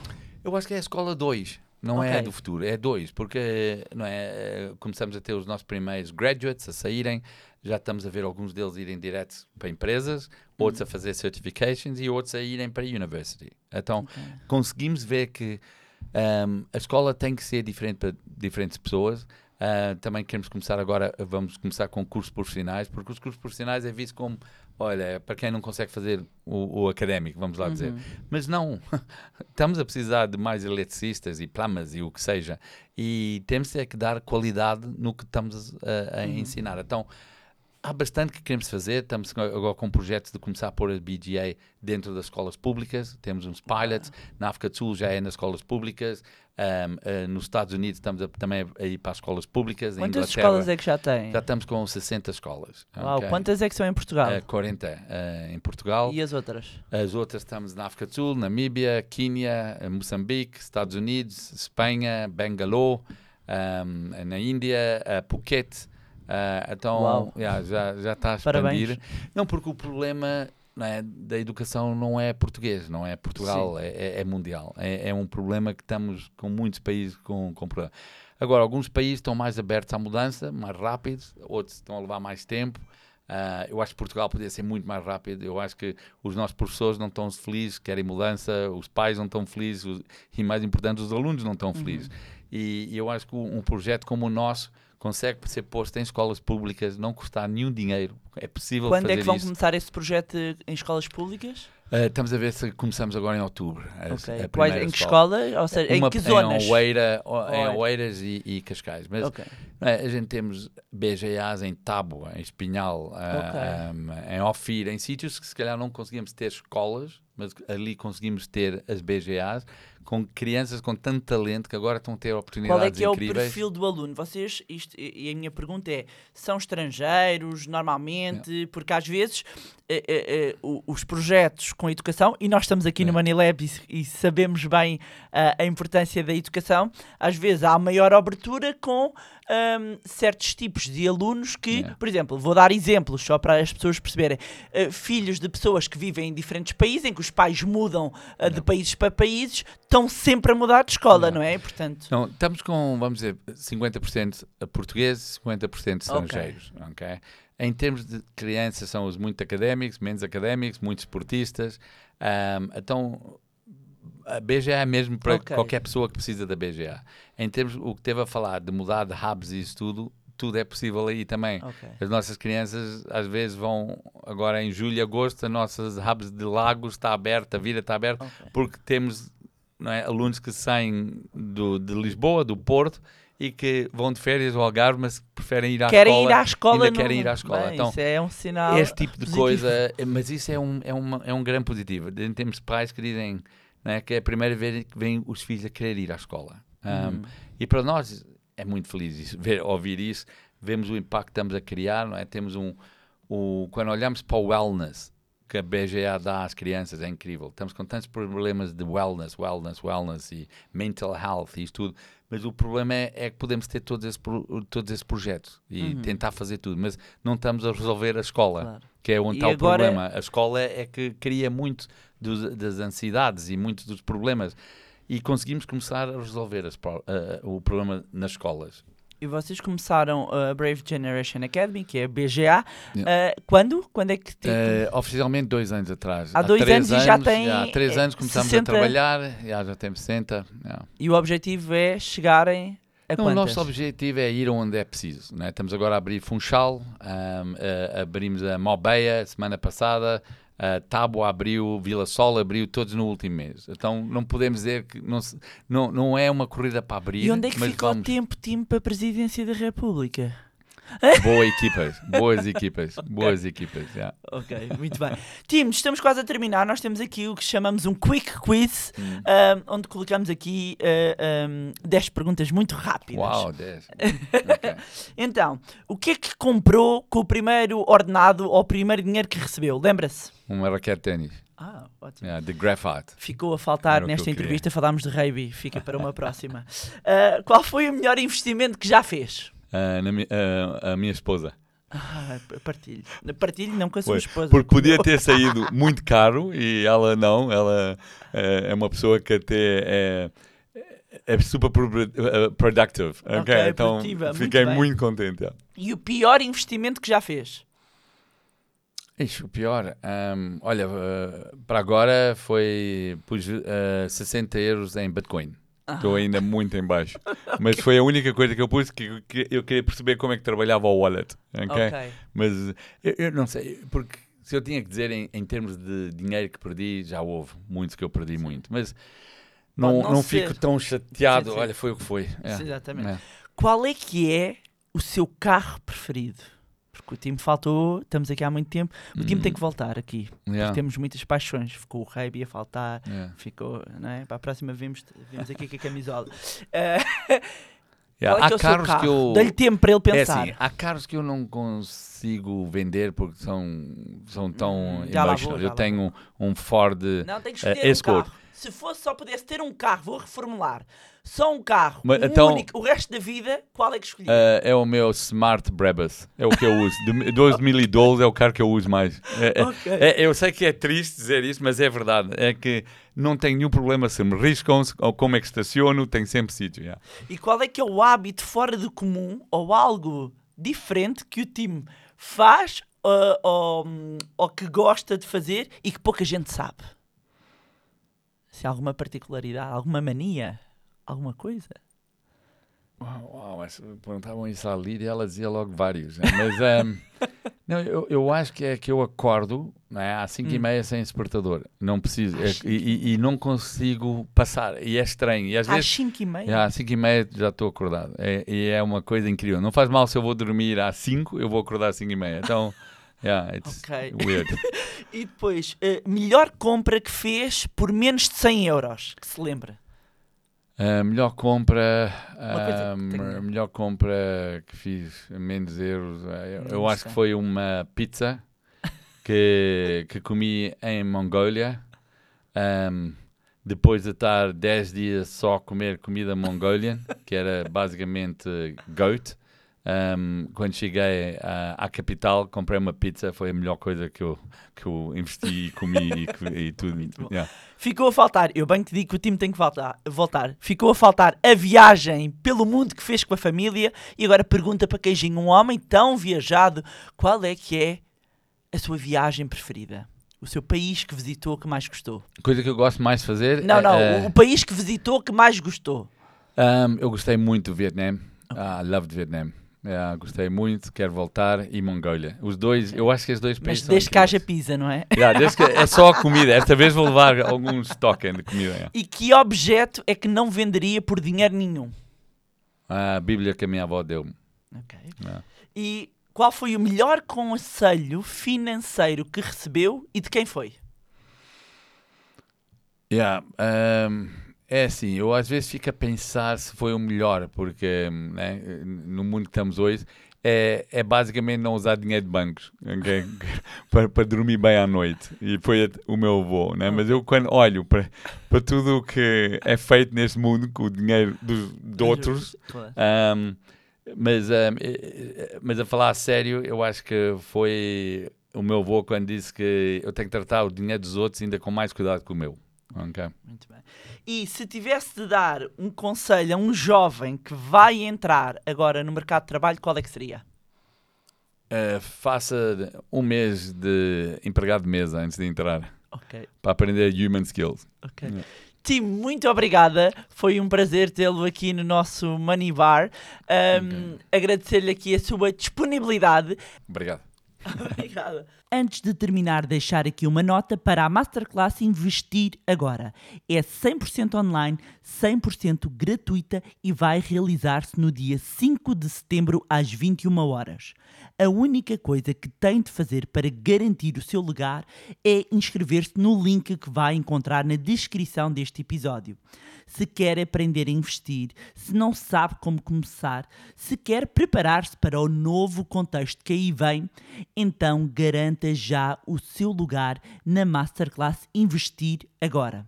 Eu acho que é a escola 2. Não é Ok. a do futuro, é 2, porque não é, começamos a ter os nossos primeiros graduates a saírem, já estamos a ver alguns deles irem direto para empresas, outros a fazer certifications e outros a irem para a university. Então, conseguimos ver que Um, a escola tem que ser diferente para diferentes pessoas. Uh, também queremos começar agora, vamos começar com cursos profissionais, porque os cursos profissionais é visto como, olha, para quem não consegue fazer o, o académico, vamos lá dizer. Mas não, estamos a precisar de mais eletricistas e plamas e o que seja, e temos é que dar qualidade no que estamos a, a ensinar. Então, há bastante que queremos fazer. Estamos agora com um projeto de começar a pôr a BGA dentro das escolas públicas. Temos uns pilots. Na África do Sul já é nas escolas públicas. Um, uh, nos Estados Unidos estamos a- também a ir para as escolas públicas. Em Quantas Inglaterra, escolas é que já tem? Já estamos com 60 escolas. Uau, ok? quantas é que são em Portugal? Uh, 40 uh, em Portugal. E as outras? As outras estamos na África do Sul, Namíbia, Quínia, eh, Moçambique, Estados Unidos, Espanha, Bangalore, um, na Índia, uh, Phuket. Uh, então, yeah, já, já está a expandir. Parabéns. Não, porque o problema é, da educação não é português, não é Portugal, é, é- é mundial. É, é um problema que estamos com muitos países com, com problema. Agora, alguns países estão mais abertos à mudança, mais rápidos, outros estão a levar mais tempo. Ah, eu acho que Portugal podia ser muito mais rápido. Eu acho que os nossos professores não estão felizes, querem mudança, os pais não estão felizes os- e, mais importante, os alunos não estão felizes. E, e eu acho que um projeto como o nosso consegue ser posto em escolas públicas, não custar nenhum dinheiro. É possível Quando é que vão isso. começar esse projeto em escolas públicas? Ah, estamos a ver se começamos agora em outubro. a- Ok. a Quais, em que escola? Ou seja, em Uma que em zonas? Oeira, o- em Oeira. Oeiras e, e Cascais. Mas Ok. não é, a gente temos BGAs em Tábua, em Espinhal, ah, ah, em Ofir, em sítios que se calhar não conseguimos ter escolas, mas ali conseguimos ter as BGAs com crianças com tanto talento que agora estão a ter oportunidades Qual é que é o incríveis. perfil do aluno? Vocês, isto, e a minha pergunta é, são estrangeiros, normalmente, porque às vezes eh, eh, eh, os projetos com educação, e nós estamos aqui no É. Manilab e, e sabemos bem ah, a importância da educação, às vezes há maior abertura com ahm, certos tipos de alunos que, É. por exemplo, vou dar exemplos só para as pessoas perceberem, eh, filhos de pessoas que vivem em diferentes países, em que os pais mudam ah, de países para países, estão sempre a mudar de escola, não é? E, Portanto, Não, estamos com, vamos dizer, 50% portugueses, 50% estrangeiros. ok? Em termos de crianças, são os muito académicos, menos académicos, muitos esportistas. Ahm, então, a BGA é mesmo para Ok. qualquer pessoa que precisa da BGA. Em termos, o que teve a falar de mudar de hubs e isso tudo, tudo é possível aí também. ok. As nossas crianças às vezes vão, agora em julho e agosto, as nossas hubs de lagos está aberta, a vida está aberta, Ok. porque temos é, alunos que saem do, de Lisboa, do Porto, e que vão de férias ao Algarve, mas preferem ir à querem escola. ir à escola. ainda querem ir à escola. Bem, Então, isso é um sinal. Este tipo de positivo. coisa, é- mas isso é um, é, uma, é um grande positivo. Temos pais que dizem não é, que é a primeira vez que vêm os filhos a querer ir à escola. Um, Uhum. E para nós é muito feliz isso, ver, ouvir isso. Vemos o impacto que estamos a criar, não é? Temos um, o, quando olhamos para o wellness que a BGA dá às crianças, é incrível. Estamos com tantos problemas de wellness, wellness, wellness e mental health e tudo. Mas o problema é, é que podemos ter todos esses, pro- todos esses projetos e tentar fazer tudo, mas não estamos a resolver a escola, Claro. que é onde E está agora- o problema. A escola é que cria muito dos- das ansiedades e muitos dos problemas. E conseguimos começar a resolver as eh, o problema nas escolas. E vocês começaram a Brave Generation Academy, que é a BGA. Yeah. ah, quando? Quando é que tipo, Eh, oficialmente dois anos atrás. Há dois três anos e já tem, Há três anos começamos 60 a trabalhar, já, já temos 60. já. E o objetivo é chegarem a Não, o nosso objetivo é ir onde é preciso. Né? Estamos agora a abrir Funchal, ahm, eh, abrimos a Mobeia semana passada, a Tábua abriu, Vila Sol abriu, todos no último mês. Então não podemos dizer que não, se- não, não é uma corrida para abrir, E onde é que o vamos. tempo, time, para a presidência da República? Boas equipas, boas equipas, boas equipas. já. Ok, muito bem. Tim, estamos quase a terminar. Nós temos aqui o que chamamos um quick quiz, Hum. ah, onde colocamos aqui ah, ah, 10 perguntas muito rápidas. Uau, 10. Ok. Então, o que é que comprou com o primeiro ordenado ou o primeiro dinheiro que recebeu? Lembra-se? Uma raquete de ténis, Ah, ótimo. yeah, de graphite. Ficou a faltar nesta entrevista, falámos de rugby, fica para uma próxima. Ah, qual foi o melhor investimento que já fez? Ah, na ah, a minha esposa. Ah, partilho. Partilho não com a sua Foi, esposa. Porque podia ter saído muito caro e ela não. Ela eh, é uma pessoa que até é, é super pro- eh, productive. ok? Ok, então produtiva, muito fiquei bem. muito contente. E o pior investimento que já fez? Ixi, o pior, ahm, olha, eh, para agora foi pus eh, 60 euros em Bitcoin. Estou ainda muito em baixo. Mas foi a única coisa que eu pus que, que eu queria perceber como é que trabalhava o wallet. ok? Ok. Mas eu, eu não sei, porque se eu tinha que dizer em, em termos de dinheiro que perdi, já houve muitos que eu perdi muito. Mas não, não não, fico tão chateado. Sim, sim. Olha, foi o que foi. É, Sim, exatamente. é. Qual é que é o seu carro preferido? O time faltou, estamos aqui há muito tempo. O time tem que voltar aqui. Yeah, Temos muitas paixões. Ficou o Reiby a faltar. yeah. Ficou, não é? Para a próxima vimos, vimos aqui com a camisola. Eh, Yeah, é é Há carros carro? que eu. Dá-lhe tempo para ele É pensar. assim, há carros que eu não consigo vender porque são, são tão Hum, vou, eu tenho um Ford. Não, um Escort. carro. Se fosse só pudesse ter um carro, vou reformular. Só um carro, Mas um então- único, o resto da vida, qual é que escolhi? Eh, é o meu Smart Brabus. É o que eu uso. De 2012 é o carro que eu uso mais. É- é- Ok. é- eu sei que é triste dizer isso, mas é verdade. É que não tenho nenhum problema se me riscam, ou como é que estaciono, tenho sempre sítio. yeah. E qual é que é o hábito fora do comum ou algo diferente que o time faz uh, ou, ou que gosta de fazer e que pouca gente sabe? Se há alguma particularidade, alguma mania, alguma coisa? Uau, uau, mas perguntavam isso à Lídia e ela dizia logo vários. né? Mas ehm, não, eu, eu acho que é que eu acordo não é, às 5 e meia sem despertador. Não preciso. é- e, e- não consigo passar. E é estranho. E às Às vezes. 5 e meia? Já, às 5 e meia já estou acordado. É, e é uma coisa incrível. Não faz mal se eu vou dormir às 5, eu vou acordar às 5 e meia. Então, yeah, it's Ok. weird. E depois, uh, melhor compra que fez por menos de 100 euros, que se lembra? A melhor compra, ahm, tenha- a melhor compra que fiz, menos euros, eh, eu, eu acho que foi uma pizza que, que comi em Mongólia. ahm, depois de estar 10 dias só a comer comida mongolian, que era basicamente goat. Ahm, quando cheguei à, à capital, comprei uma pizza, foi a melhor coisa que eu, que eu investi e comi e, e tudo. Yeah. Ficou a faltar, eu bem que digo que o time tem que voltar, voltar. Ficou a faltar a viagem pelo mundo que fez com a família. E agora pergunta para Queijinho, um homem tão viajado, qual é que é a sua viagem preferida? O seu país que visitou que mais gostou? Coisa que eu gosto mais de fazer. Não, é- não, é- o- país que visitou que mais gostou. Um, eu gostei muito do Vietnã. Ah, loved Vietnam. Yeah, gostei muito, quero voltar. E Mongólia. Os dois, eu acho que os dois Mas países. são desde que haja pizza, não é? Yeah, desde que é só a comida. Esta vez vou levar alguns tokens de comida. yeah. E que objeto é que não venderia por dinheiro nenhum? A Bíblia que a minha avó deu-me. Ok. Yeah. E qual foi o melhor conselho financeiro que recebeu e de quem foi? Yeah, um, é assim, eu às vezes fico a pensar se foi o melhor, porque né, no mundo que estamos hoje é, é basicamente não usar dinheiro de bancos ok? para, para dormir bem à noite. E foi o meu avô, né? mas eu quando olho para, para tudo o que é feito neste mundo com o dinheiro dos, de outros, um, mas, um, mas a falar a sério, eu acho que foi o meu avô quando disse que eu tenho que tratar o dinheiro dos outros ainda com mais cuidado que o meu. Ok? Muito bem. E se tivesse de dar um conselho a um jovem que vai entrar agora no mercado de trabalho, qual é que seria? Uh, faça um mês de empregado de mesa antes de entrar Ok, para aprender human skills. ok. Yeah. Tim, muito obrigada. Foi um prazer tê-lo aqui no nosso Money Bar. Um, Agradecer-lhe aqui a sua disponibilidade. Obrigado. Obrigada. Antes de terminar, deixar aqui uma nota para a Masterclass Investir Agora. É 100% online, 100% gratuita e vai realizar-se no dia 5 de setembro às 21 horas. A única coisa que tem de fazer para garantir o seu lugar é inscrever-se no link que vai encontrar na descrição deste episódio. Se quer aprender a investir, se não sabe como começar, se quer preparar-se para o novo contexto que aí vem, então garanta já o seu lugar na Masterclass Investir Agora.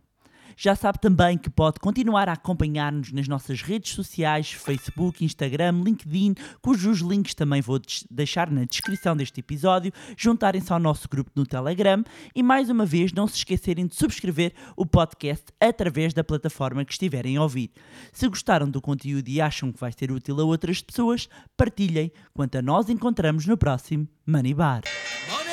Já sabe também que pode continuar a acompanhar-nos nas nossas redes sociais, Facebook, Instagram, LinkedIn, cujos links também vou deixar na descrição deste episódio, juntarem-se ao nosso grupo no Telegram e mais uma vez não se esquecerem de subscrever o podcast através da plataforma que estiverem a ouvir. Se gostaram do conteúdo e acham que vai ser útil a outras pessoas, partilhem. Quanto a nós encontramos no próximo Money Bar. Money